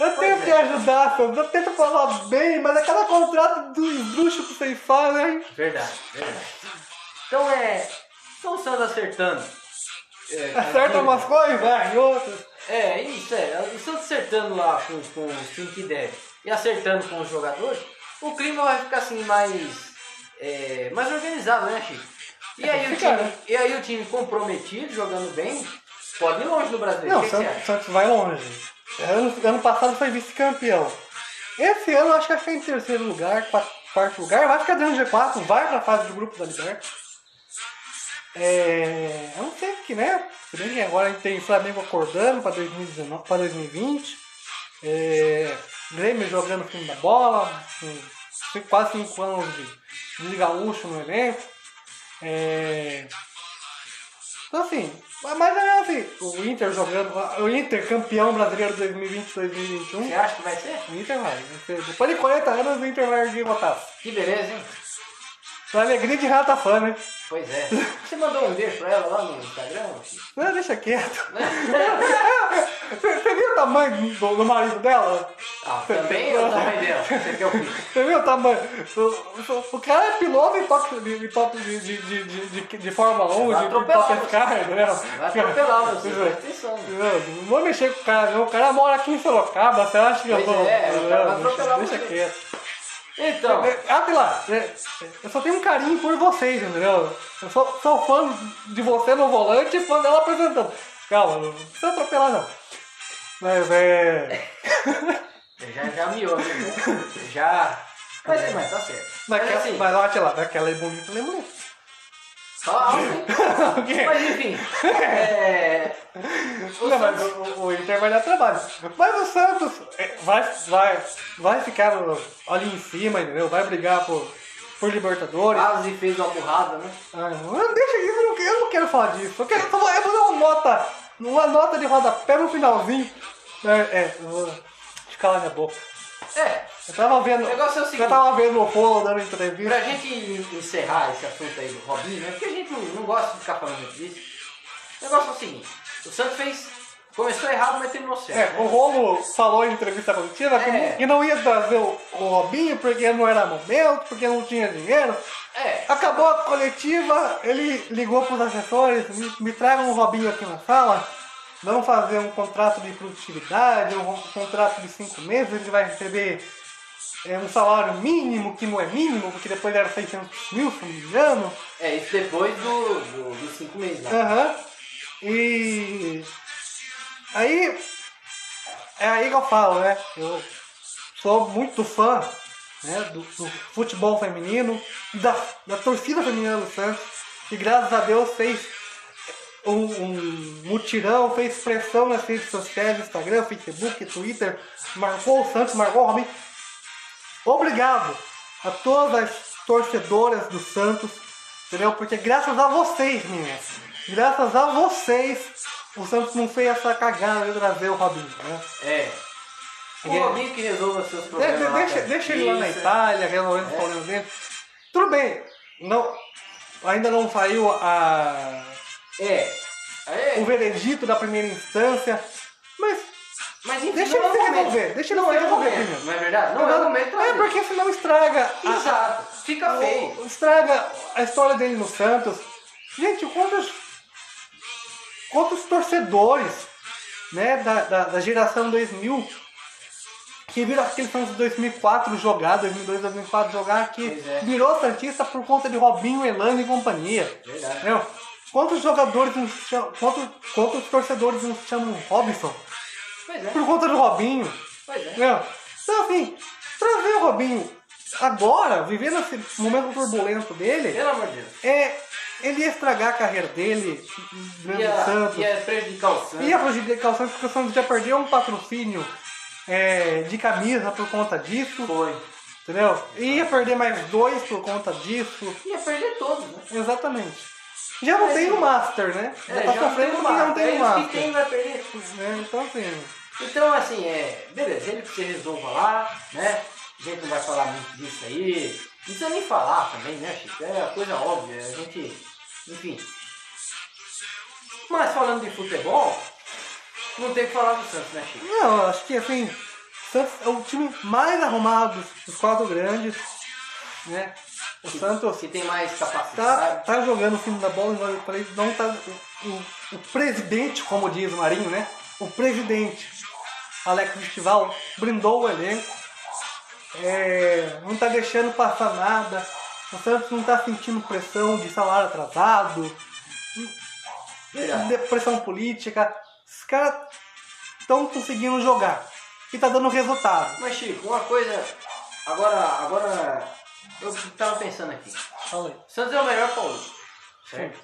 Eu tento te é. ajudar, Santos. Eu tento falar bem, mas é cada contrato do esdrúxo que vocês fazem. verdade, verdade. Então é. Então o Santos acertando. É, Acerta com- umas coisas, vai, outras. É, isso é. O Santos acertando lá com, com os times que deve e acertando com os jogadores, o clima vai ficar assim mais. é, mais organizado, né, Chico? E aí, o time, né? e aí o time comprometido, jogando bem, pode ir longe no Brasileiro. Não, o? Santos vai longe. Ano, ano passado foi vice-campeão. Esse ano acho que vai ficar em terceiro lugar, quarto, lugar, vai ficar dentro do G4, vai pra fase de grupo da Libertadores. É, eu não sei que, né? Se agora a gente tem Flamengo acordando para 2019, para 2020. É, Grêmio jogando fim da bola, com quase 5 anos de, de gaúcho no elenco. É, então assim, mas é assim, o Inter jogando, o Inter campeão brasileiro 2020-2021. Você acha que vai ser? O Inter vai, depois de 40 anos o Inter vai erguer o taça. Que beleza, hein? Pra alegria de rata fã, né? Pois é. Você mandou um beijo pra ela lá no Instagram? Chico? Não, deixa quieto. Você você viu o tamanho do, do marido dela? Ah, também é o tamanho dela. Você quer o quê? Você viu o tamanho? O, o- o cara é piloto e toca de, de, top de, de, de, de, de, de Fórmula 1, Vai de, Top você. Sky, entendeu? Vai atropelar você, presta atenção. Não, vou mexer com o cara, não. O cara mora aqui em Sorocaba, você acha que eu Pois vou. é, o cara vai atropelar deixa quieto. Então, É, Abre lá, é, eu só tenho um carinho por vocês, entendeu? Eu sou, sou fã de você no volante e fã dela apresentando. Calma, não precisa atropelar não. Mas é. já, já miou, né? Já. Mas, mas tá certo. Mas assim, mas olha lá, daquela é bonita, é bonita. Só alto, hein? O quê? Mas enfim. É. O Não, mas o, o Inter vai dar trabalho. Mas o Santos é, vai, vai, vai ficar ali em cima, entendeu? Vai brigar por, por Libertadores. quase fez uma burrada, né? Ah, não, deixa isso, eu não, quero- eu não quero falar disso. Eu, quero, eu vou dar uma nota, uma nota de rodapé no finalzinho. É, é eu vou lá minha boca. É. Eu tava vendo. O negócio é o seguinte. Eu tava vendo o Rolo dando entrevista. Pra gente encerrar esse assunto aí do Robinho, né? Porque a gente não, não gosta de ficar falando disso. O negócio é o seguinte: o Santos fez. Começou errado, mas terminou certo. É, né? o Rolo falou em entrevista coletiva que, É. não- que não ia trazer o, o Robinho porque não era momento, porque não tinha dinheiro. É. Acabou a coletiva, ele ligou para os assessores, me, me tragam o Robinho aqui na sala, vamos fazer um contrato de produtividade, um contrato de cinco meses, ele vai receber é, um salário mínimo, que não é mínimo, porque depois era 600 mil, se não me engano. É, isso depois do, do- dos cinco meses lá. Aham. E aí é aí que eu falo, né? Eu sou muito fã né, do, do futebol feminino e da, da torcida feminina do Santos, que graças a Deus fez um, um mutirão, fez pressão nas redes sociais, Instagram, Facebook, Twitter, marcou o Santos, marcou o Robin. Obrigado a todas as torcedoras do Santos, entendeu? Porque graças a vocês, meninas, graças a vocês, o Santos não fez essa cagada de trazer o Robinho, né? É. O E- Robinho que resolva seus problemas. de- deixa, deixa ele lá na. Itália, resolvendo os problemas dele. Tudo bem, não, ainda não saiu a, É. É. o veredito da primeira instância, mas Mas enfim, Deixa não ele é se o resolver, momento. deixa ele não se é resolver momento, primeiro. Não é verdade? Não é o momento É porque senão estraga. a- Exato. Fica feio. Estraga a história dele no Santos. Gente, quantos. Quantos torcedores né, da, da, da geração 2000 que viram aquele Santos de 2004 jogar, 2002, 2004 jogar, que é. virou Santista por conta de Robinho, Elano e companhia. Verdade. Entendeu? Quantos jogadores, nos chamam, quantos, quantos torcedores nos chamam Robinson Pois é. por conta do Robinho? Pois é. Entendeu? Então, assim, trazer o Robinho agora, vivendo esse momento turbulento dele, Pelo amor de Deus. é, ele ia estragar a carreira dele dentro do Ia, Santos. ia prejudicar o Santos. Ia prejudicar o Santos, porque o Santos já perdeu um patrocínio é, de camisa por conta disso, Foi. entendeu? Ia perder mais dois por conta disso. Ia perder todos, né? Exatamente. Já não Mas, tem o Master, né? Já É, tá já tem porque já não o tem o Master. E quem vai perder tudo. né? Então, assim, Então, assim, é. Beleza, ele que se resolva lá, né? A gente não vai falar muito disso aí. Não precisa nem falar também, né, Chico? É coisa óbvia. A gente. Enfim. Mas falando de futebol, não tem que falar do Santos, né, Chico? Não, acho que assim, o Santos é o time mais arrumado dos quatro grandes, né? O Santos Que tem mais tá, capacidade. tá jogando o fim da bola, igual eu falei, não tá. O, o- presidente, como diz o Marinho, né? O presidente, Alex Festival, brindou o elenco. é, não tá deixando passar nada. O Santos não tá sentindo pressão de salário atrasado, Verdade. de pressão política. Os caras estão conseguindo jogar. E tá dando resultado. Mas, Chico, uma coisa. Agora, agora. Eu tava pensando aqui. Santos é o melhor paulista. Certo?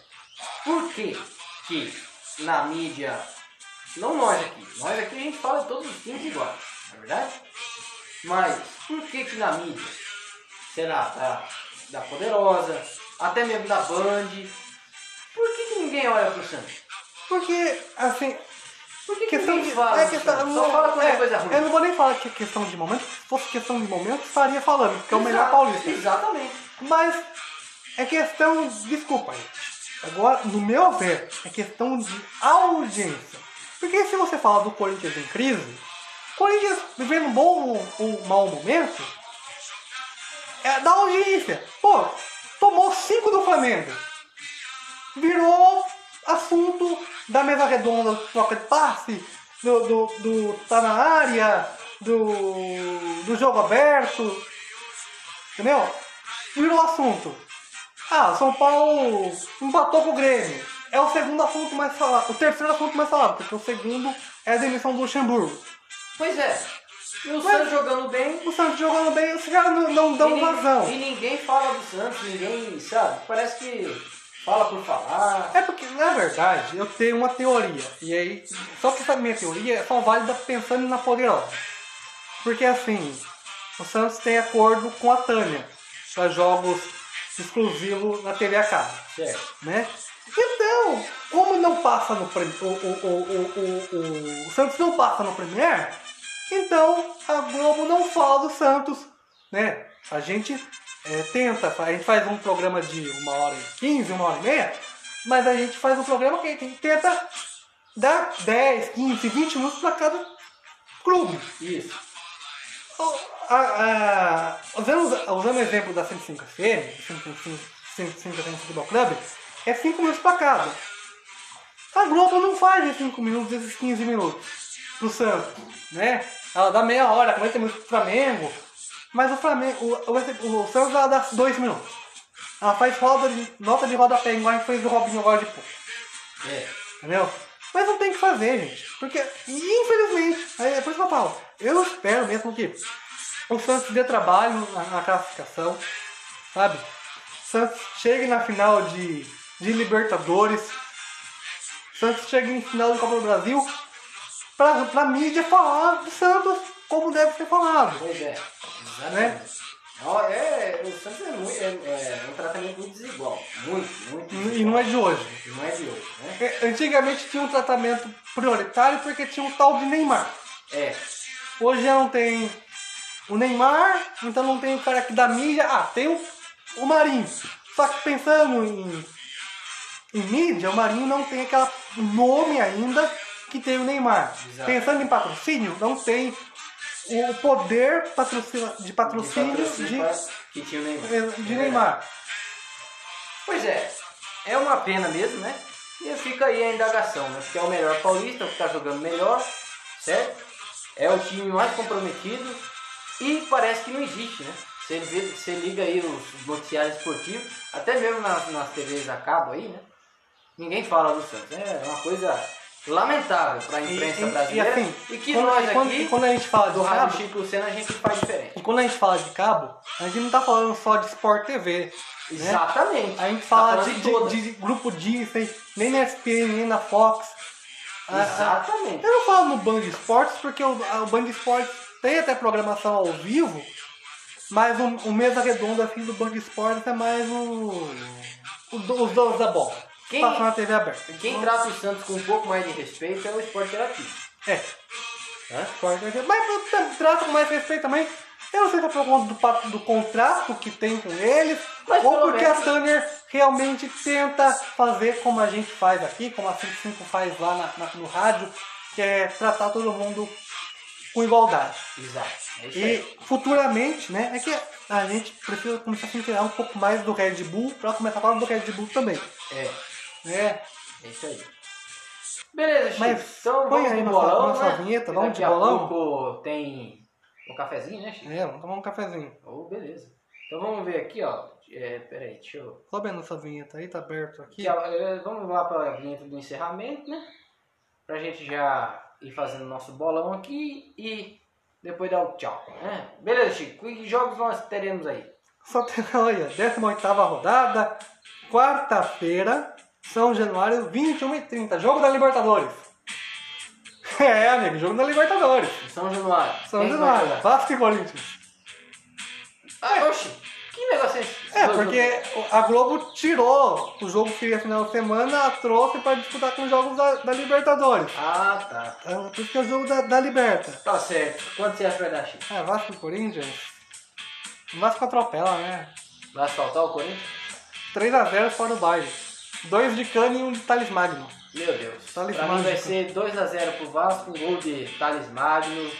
Por que que na mídia, não nós aqui, nós aqui a gente fala todos os times iguais, não é verdade? Mas por que que na mídia, será da, da Poderosa, até mesmo da Band, por que que ninguém olha pro Santos? Porque, assim, Por que, que questão ninguém de. fala é questão, Santos? Só fala quando é, é, coisa ruim. Eu não vou nem falar que é questão de momento. Se fosse questão de momento, estaria falando, porque é o melhor paulista. Exatamente. Mas é questão. Desculpa, gente. Agora, no meu ver, é questão de audiência. Porque se você falar do Corinthians em crise, Corinthians vivendo um bom ou um mau momento, é da audiência. Pô, tomou cinco do Flamengo. Virou assunto da mesa redonda, troca de passe, do, do, do tá na área, do, do jogo aberto. Entendeu? Virou assunto. Ah, São Paulo empatou com o Grêmio. É o segundo assunto mais falado. O terceiro assunto mais falado, porque o segundo é a demissão do Luxemburgo. Pois é. E o Mas- Santos jogando bem, O Santos jogando bem, os caras não, não dão e, vazão. e ninguém fala do Santos, ninguém, sabe? Parece que fala por falar. É porque, na verdade, eu tenho uma teoria. E aí, só que essa minha teoria é só válida pensando na poderosa. Porque assim, o Santos tem acordo com a Tânia para jogos exclusivos na TV a cabo. Certo. né? Então, como não passa no Prem- o, o, o, o, o, o Santos não passa no Premier, então a Globo não fala do Santos, né? A gente é, tenta, a gente faz um programa de uma hora e quinze, uma hora e meia, mas a gente faz um programa que a gente tenta dar 10, 15, 20 minutos para cada clube. Isso. A- a- usando, usando o exemplo da 105 FM, 105 105 FM Futebol Clube, é 5 minutos para cada. A Globo não faz esses 5 minutos, esses 15 minutos pro Santos, né? Ela dá meia hora, 40 minutos pro Flamengo. Mas o Flamengo, o, o, o Santos ela dá dois minutos. Ela faz roda de, nota de rodapé, igual a gente fez o Robinho agora de pouco. É. Entendeu? Mas não tem o que fazer, gente. Porque, infelizmente, aí é por isso que eu falo. Eu espero mesmo que o Santos dê trabalho na, na classificação, sabe? O Santos chegue na final de, de Libertadores. O Santos chegue em final do Copa do Brasil. Pra, pra mídia falar do Santos como deve ser falado. Pois é. Né? É, o Santos é, muito, é, é um tratamento muito desigual. Muito, muito E desigual. não é de hoje. E não é de hoje, né? É, Antigamente tinha um tratamento prioritário porque tinha um tal de Neymar. É. Hoje já não tem o Neymar, então não tem o cara aqui da mídia. Ah, tem o, o Marinho. Só que pensando em, em mídia, o Marinho não tem aquele nome ainda que tem o Neymar. Exato. Pensando em patrocínio, não tem o poder patrocina- de De patrocínio de, para- que tinha o Neymar. de É Neymar. Pois é, é uma pena mesmo, né? E fica aí a indagação, né? Porque é o melhor paulista, o que está jogando melhor, certo? É o time mais comprometido e parece que não existe, né? Você, vê, você liga aí os noticiários esportivos, até mesmo nas, nas TVs a cabo aí, né? Ninguém fala do Santos. É uma coisa lamentável para a imprensa E- brasileira. e assim, e que quando- nós quando- aqui, quando a gente fala do Rádio Chico Lucena, a gente faz diferente. E quando a gente fala de cabo, a gente não tá falando só de Sport TV. né? Exatamente. A gente Tá fala falando de, de- de grupo Disney, nem na ESPN, nem na Fox. Ah, Exatamente. Eu não falo no Band Esportes porque o, o Band Esportes tem até programação ao vivo, mas o, o mesa redonda assim, do Band Esportes é mais o, o os donos da bola. Quem- Passam na TV aberta. Quem trata o Santos com um pouco mais de respeito é o Esporte Interativo. É, Né? Sport TV. Mas tra- trata com mais respeito também. Eu não sei se é por conta do, do contrato que tem com eles, Mas ou porque menos- a Turner realmente tenta fazer como a gente faz aqui, como a 55 faz lá na- na- no rádio, que é tratar todo mundo com igualdade. Exato. É E futuramente, né, é que a gente precisa começar a se inteirar um pouco mais do Red Bull para começar a falar do Red Bull também. É, Né? é isso aí. Beleza, Chico. Mas então põe vamos aí pro nossa- bolão, nossa né? vinheta, vamos daqui de bolão? pouco tem um cafezinho, né, Chico? É, vamos tomar um cafezinho. Oh, beleza. Então vamos ver aqui, ó. É, peraí, deixa eu... Sobe a nossa vinheta aí, tá aberto aqui. Ó, é, vamos lá para a vinheta do encerramento, né? Pra gente já ir fazendo nosso bolão aqui e depois dar o tchau. Né? Beleza, Chico. Que jogos nós teremos aí? Só tem, olha, 18 rodada, quarta-feira, São Januário, 21 e 30 jogo da Libertadores. É, amigo, jogo da Libertadores. São Januário. São Quem vai Januário? Vasco e Corinthians. Ah, oxi, que negócio é esse? É, porque a Globo tirou o jogo que ia final de semana, trouxe para disputar com os jogos da, da Libertadores. Ah, tá. Então, Por isso que é o jogo da, da Liberta. Tá certo. Quanto você acha que vai dar, Chico? É, Vasco e Corinthians. O Vasco atropela, né? Vai assaltar o Corinthians? 3x0 fora o baile. Dois de Cano e um de Thales Magno. Meu Deus. Thales pra mim vai ser 2x0 pro Vasco, um gol de Thales Magno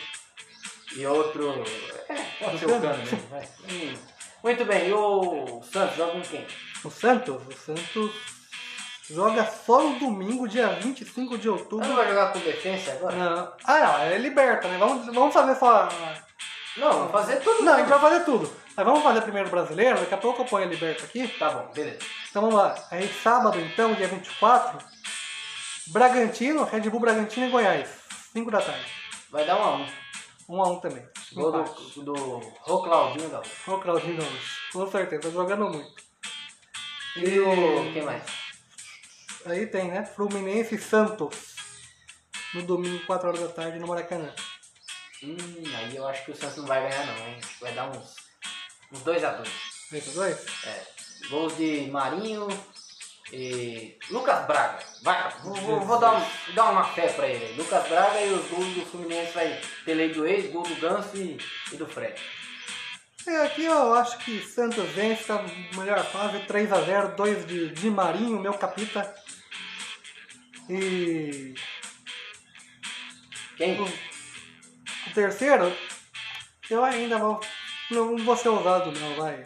e outro. É, pode ser o Cano mesmo. vai. Hum. Muito bem, e o Santos joga com quem? O Santos, o Santos joga só no domingo, dia 25 de Não outubro. vai jogar com defesa agora? Não. Ah, não, é liberta, né? Vamos, vamos fazer só. Não, vamos fazer tudo. Não, a gente vai fazer tudo. Mas vamos fazer primeiro o brasileiro, daqui a pouco eu ponho a liberta aqui. Tá bom, beleza. Então vamos lá. Aí sábado, então, dia 24, Bragantino, Red Bull Bragantino e Goiás. 5 da tarde. Vai dar 1 a 1 1 a 1 também. Gol do, do Rô Claudinho da Ô, Claudinho Gomes. Com certeza, tá jogando muito. E o. Quem mais? Aí tem, né? Fluminense e Santos. No domingo, 4 horas da tarde, no Maracanã. Hum, aí eu acho que o Santos não vai ganhar não, hein? Vai dar uns. Uns 2x2. Esses dois? É. Gols de Marinho e. Lucas Braga. Vai, vou, vou- vou dar, um- dar uma fé pra ele. aí. Lucas Braga e os gols do Fluminense vai ter lei do ex, gol do Ganso e, e do Fred. É, aqui eu acho que Santos vence, tá melhor fase, 3x0, 2 de, de Marinho, meu capita. E Quem? o, o terceiro, eu ainda vou. Não vou ser ousado não, vai.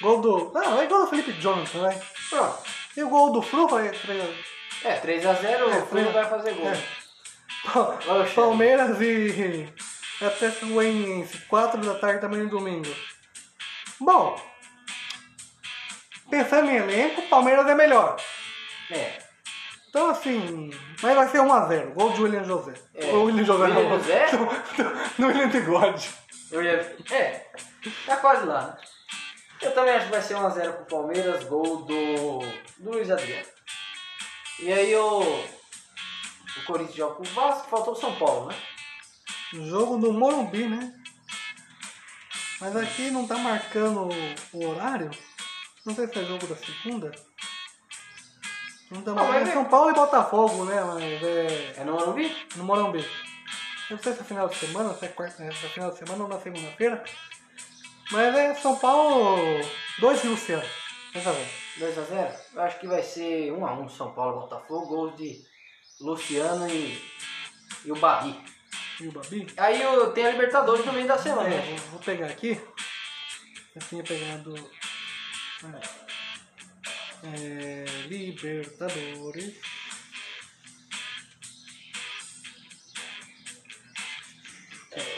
Gol do. Não, é gol do Felipe Jonathan, vai. Pronto. E o gol do Flu vai 3x0. É, 3x0 É, o três- vai fazer gol. É. Oxe. Palmeiras e é Atlético Goianiense, 4 da tarde também no domingo. Bom, pensando em elenco, o Palmeiras é melhor. É. Então assim, mas vai ser 1x0, gol de William José. É. O William José William não, José? no William Bigode. Eu ia... É, tá quase lá, né? Eu também acho que vai ser 1x0 pro Palmeiras, gol do, do Luiz Adriano. E aí o, o Corinthians joga com o Vasco, faltou o São Paulo, né? Jogo no Morumbi, né? Mas aqui não tá marcando o horário. Não sei se é jogo da segunda. Não tá marcando. é- São Paulo e Botafogo, né? Mas é É no Morumbi? no Morumbi. Não sei se é final de semana, se é, quarta, se é final de semana ou na segunda-feira. Mas é São Paulo 2 de Luciano. Pensa bem. 2x0? Eu acho que vai ser 1x1 São Paulo Botafogo, gols de Luciano e, e o Barri. E o Babi? Aí eu tenho a Libertadores no meio da semana, É, vou, vou pegar aqui. Eu tinha pegado. É, Libertadores.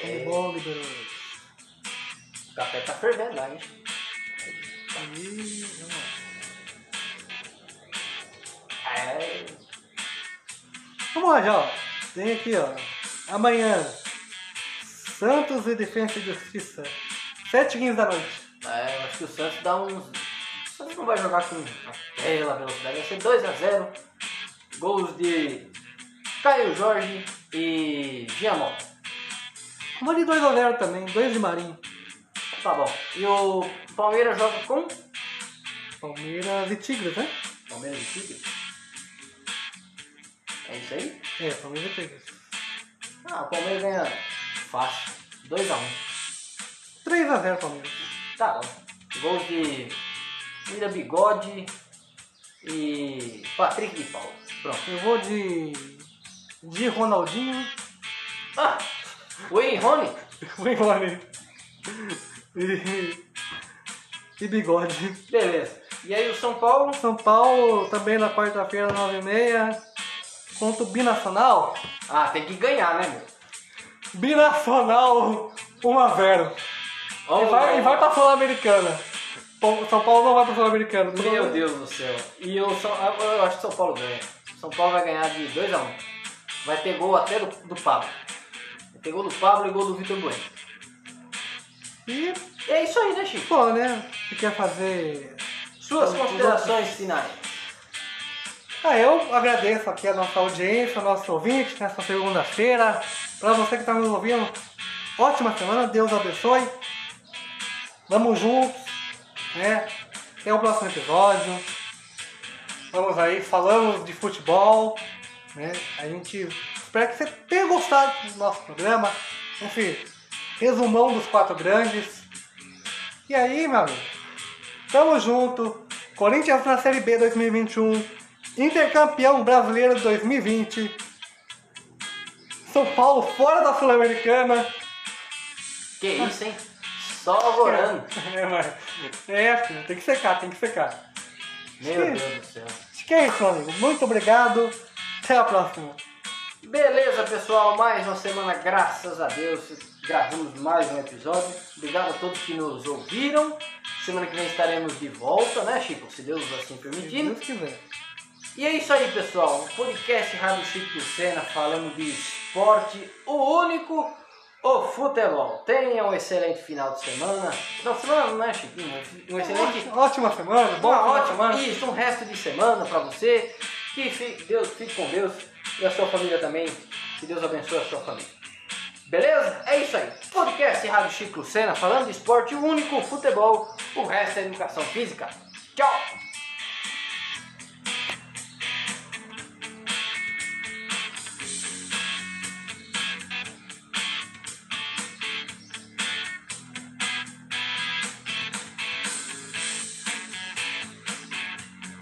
É. Bom, Libertadores. O café tá fervendo lá, hein? Aí, vamos lá. É, Vamos lá, já. ó. Tem aqui, ó. Amanhã. Santos e Defesa e Justiça. 7h15 da noite. é, eu acho que o Santos dá uns. O Santos não vai jogar com aquela velocidade, vai ser 2x0. Gols de Caio Jorge e Giamon. Vamos de 2x0 também. 2 de Marinho. Tá bom. E o Palmeiras joga com Palmeiras e Tigres, né? Palmeiras e Tigre. É isso aí? É, Palmeiras e Tigres. Ah, o Palmeiras ganha fácil. 2x1. 3x0 Palmeiras. Tá bom. Gols de Mira Bigode e Patrick de Paulo. Pronto. Eu vou de. de Ronaldinho. Ah! O Rony? O Rony. E. e Bigode. Beleza. E aí o São Paulo? São Paulo também na quarta-feira, 9h30. Contra o Binacional. Ah, tem que ganhar, né, meu? Binacional 1x0. E vai, e vai pra Sul-Americana. São Paulo não vai pra Sul-Americana. Meu Deus do céu. E São, eu eu acho que São Paulo ganha. São Paulo vai ganhar de 2x1. Vai ter gol até do, do Pablo. Ter gol do Pablo e gol do Vitor Bueno. E, É isso aí, né, Chico? pô, né? Se quer fazer. Suas Os- considerações finais. Ah, eu agradeço aqui a nossa audiência, nosso ouvinte nessa segunda-feira. Pra você que está nos ouvindo, ótima semana, Deus abençoe. Vamos juntos, né? Até o próximo episódio. Vamos aí, falamos de futebol, né? A gente espera que você tenha gostado do nosso programa. Esse resumão dos quatro grandes. E aí, meu amigo, tamo junto. Corinthians na Série B 2021. Intercampeão brasileiro 2020. São Paulo fora da Sul-Americana. Que isso, hein? Só alvorando. É, é, filho, tem que secar, tem que secar. Meu Deus do céu. Acho que é isso, amigo. Muito obrigado. Até a próxima. Beleza, pessoal. Mais uma semana, graças a Deus. Gravamos mais um episódio. Obrigado a todos que nos ouviram. Semana que vem estaremos de volta, né, Chico? Se Deus assim Se permitindo. Deus quiser. E é isso aí, pessoal. Podcast Rádio Chico Lucena falando de esporte, o único, o futebol. Tenha um excelente final de semana. Não, semana não é, Chiquinho? Um excelente. Ótima semana. Bom Uma final de ótima, semana. isso, um resto de semana pra você. Que Deus, fique com Deus e a sua família também. Que Deus abençoe a sua família. Beleza? É isso aí. Podcast Rádio Chico Lucena falando de esporte, único futebol. O resto é educação física. Tchau!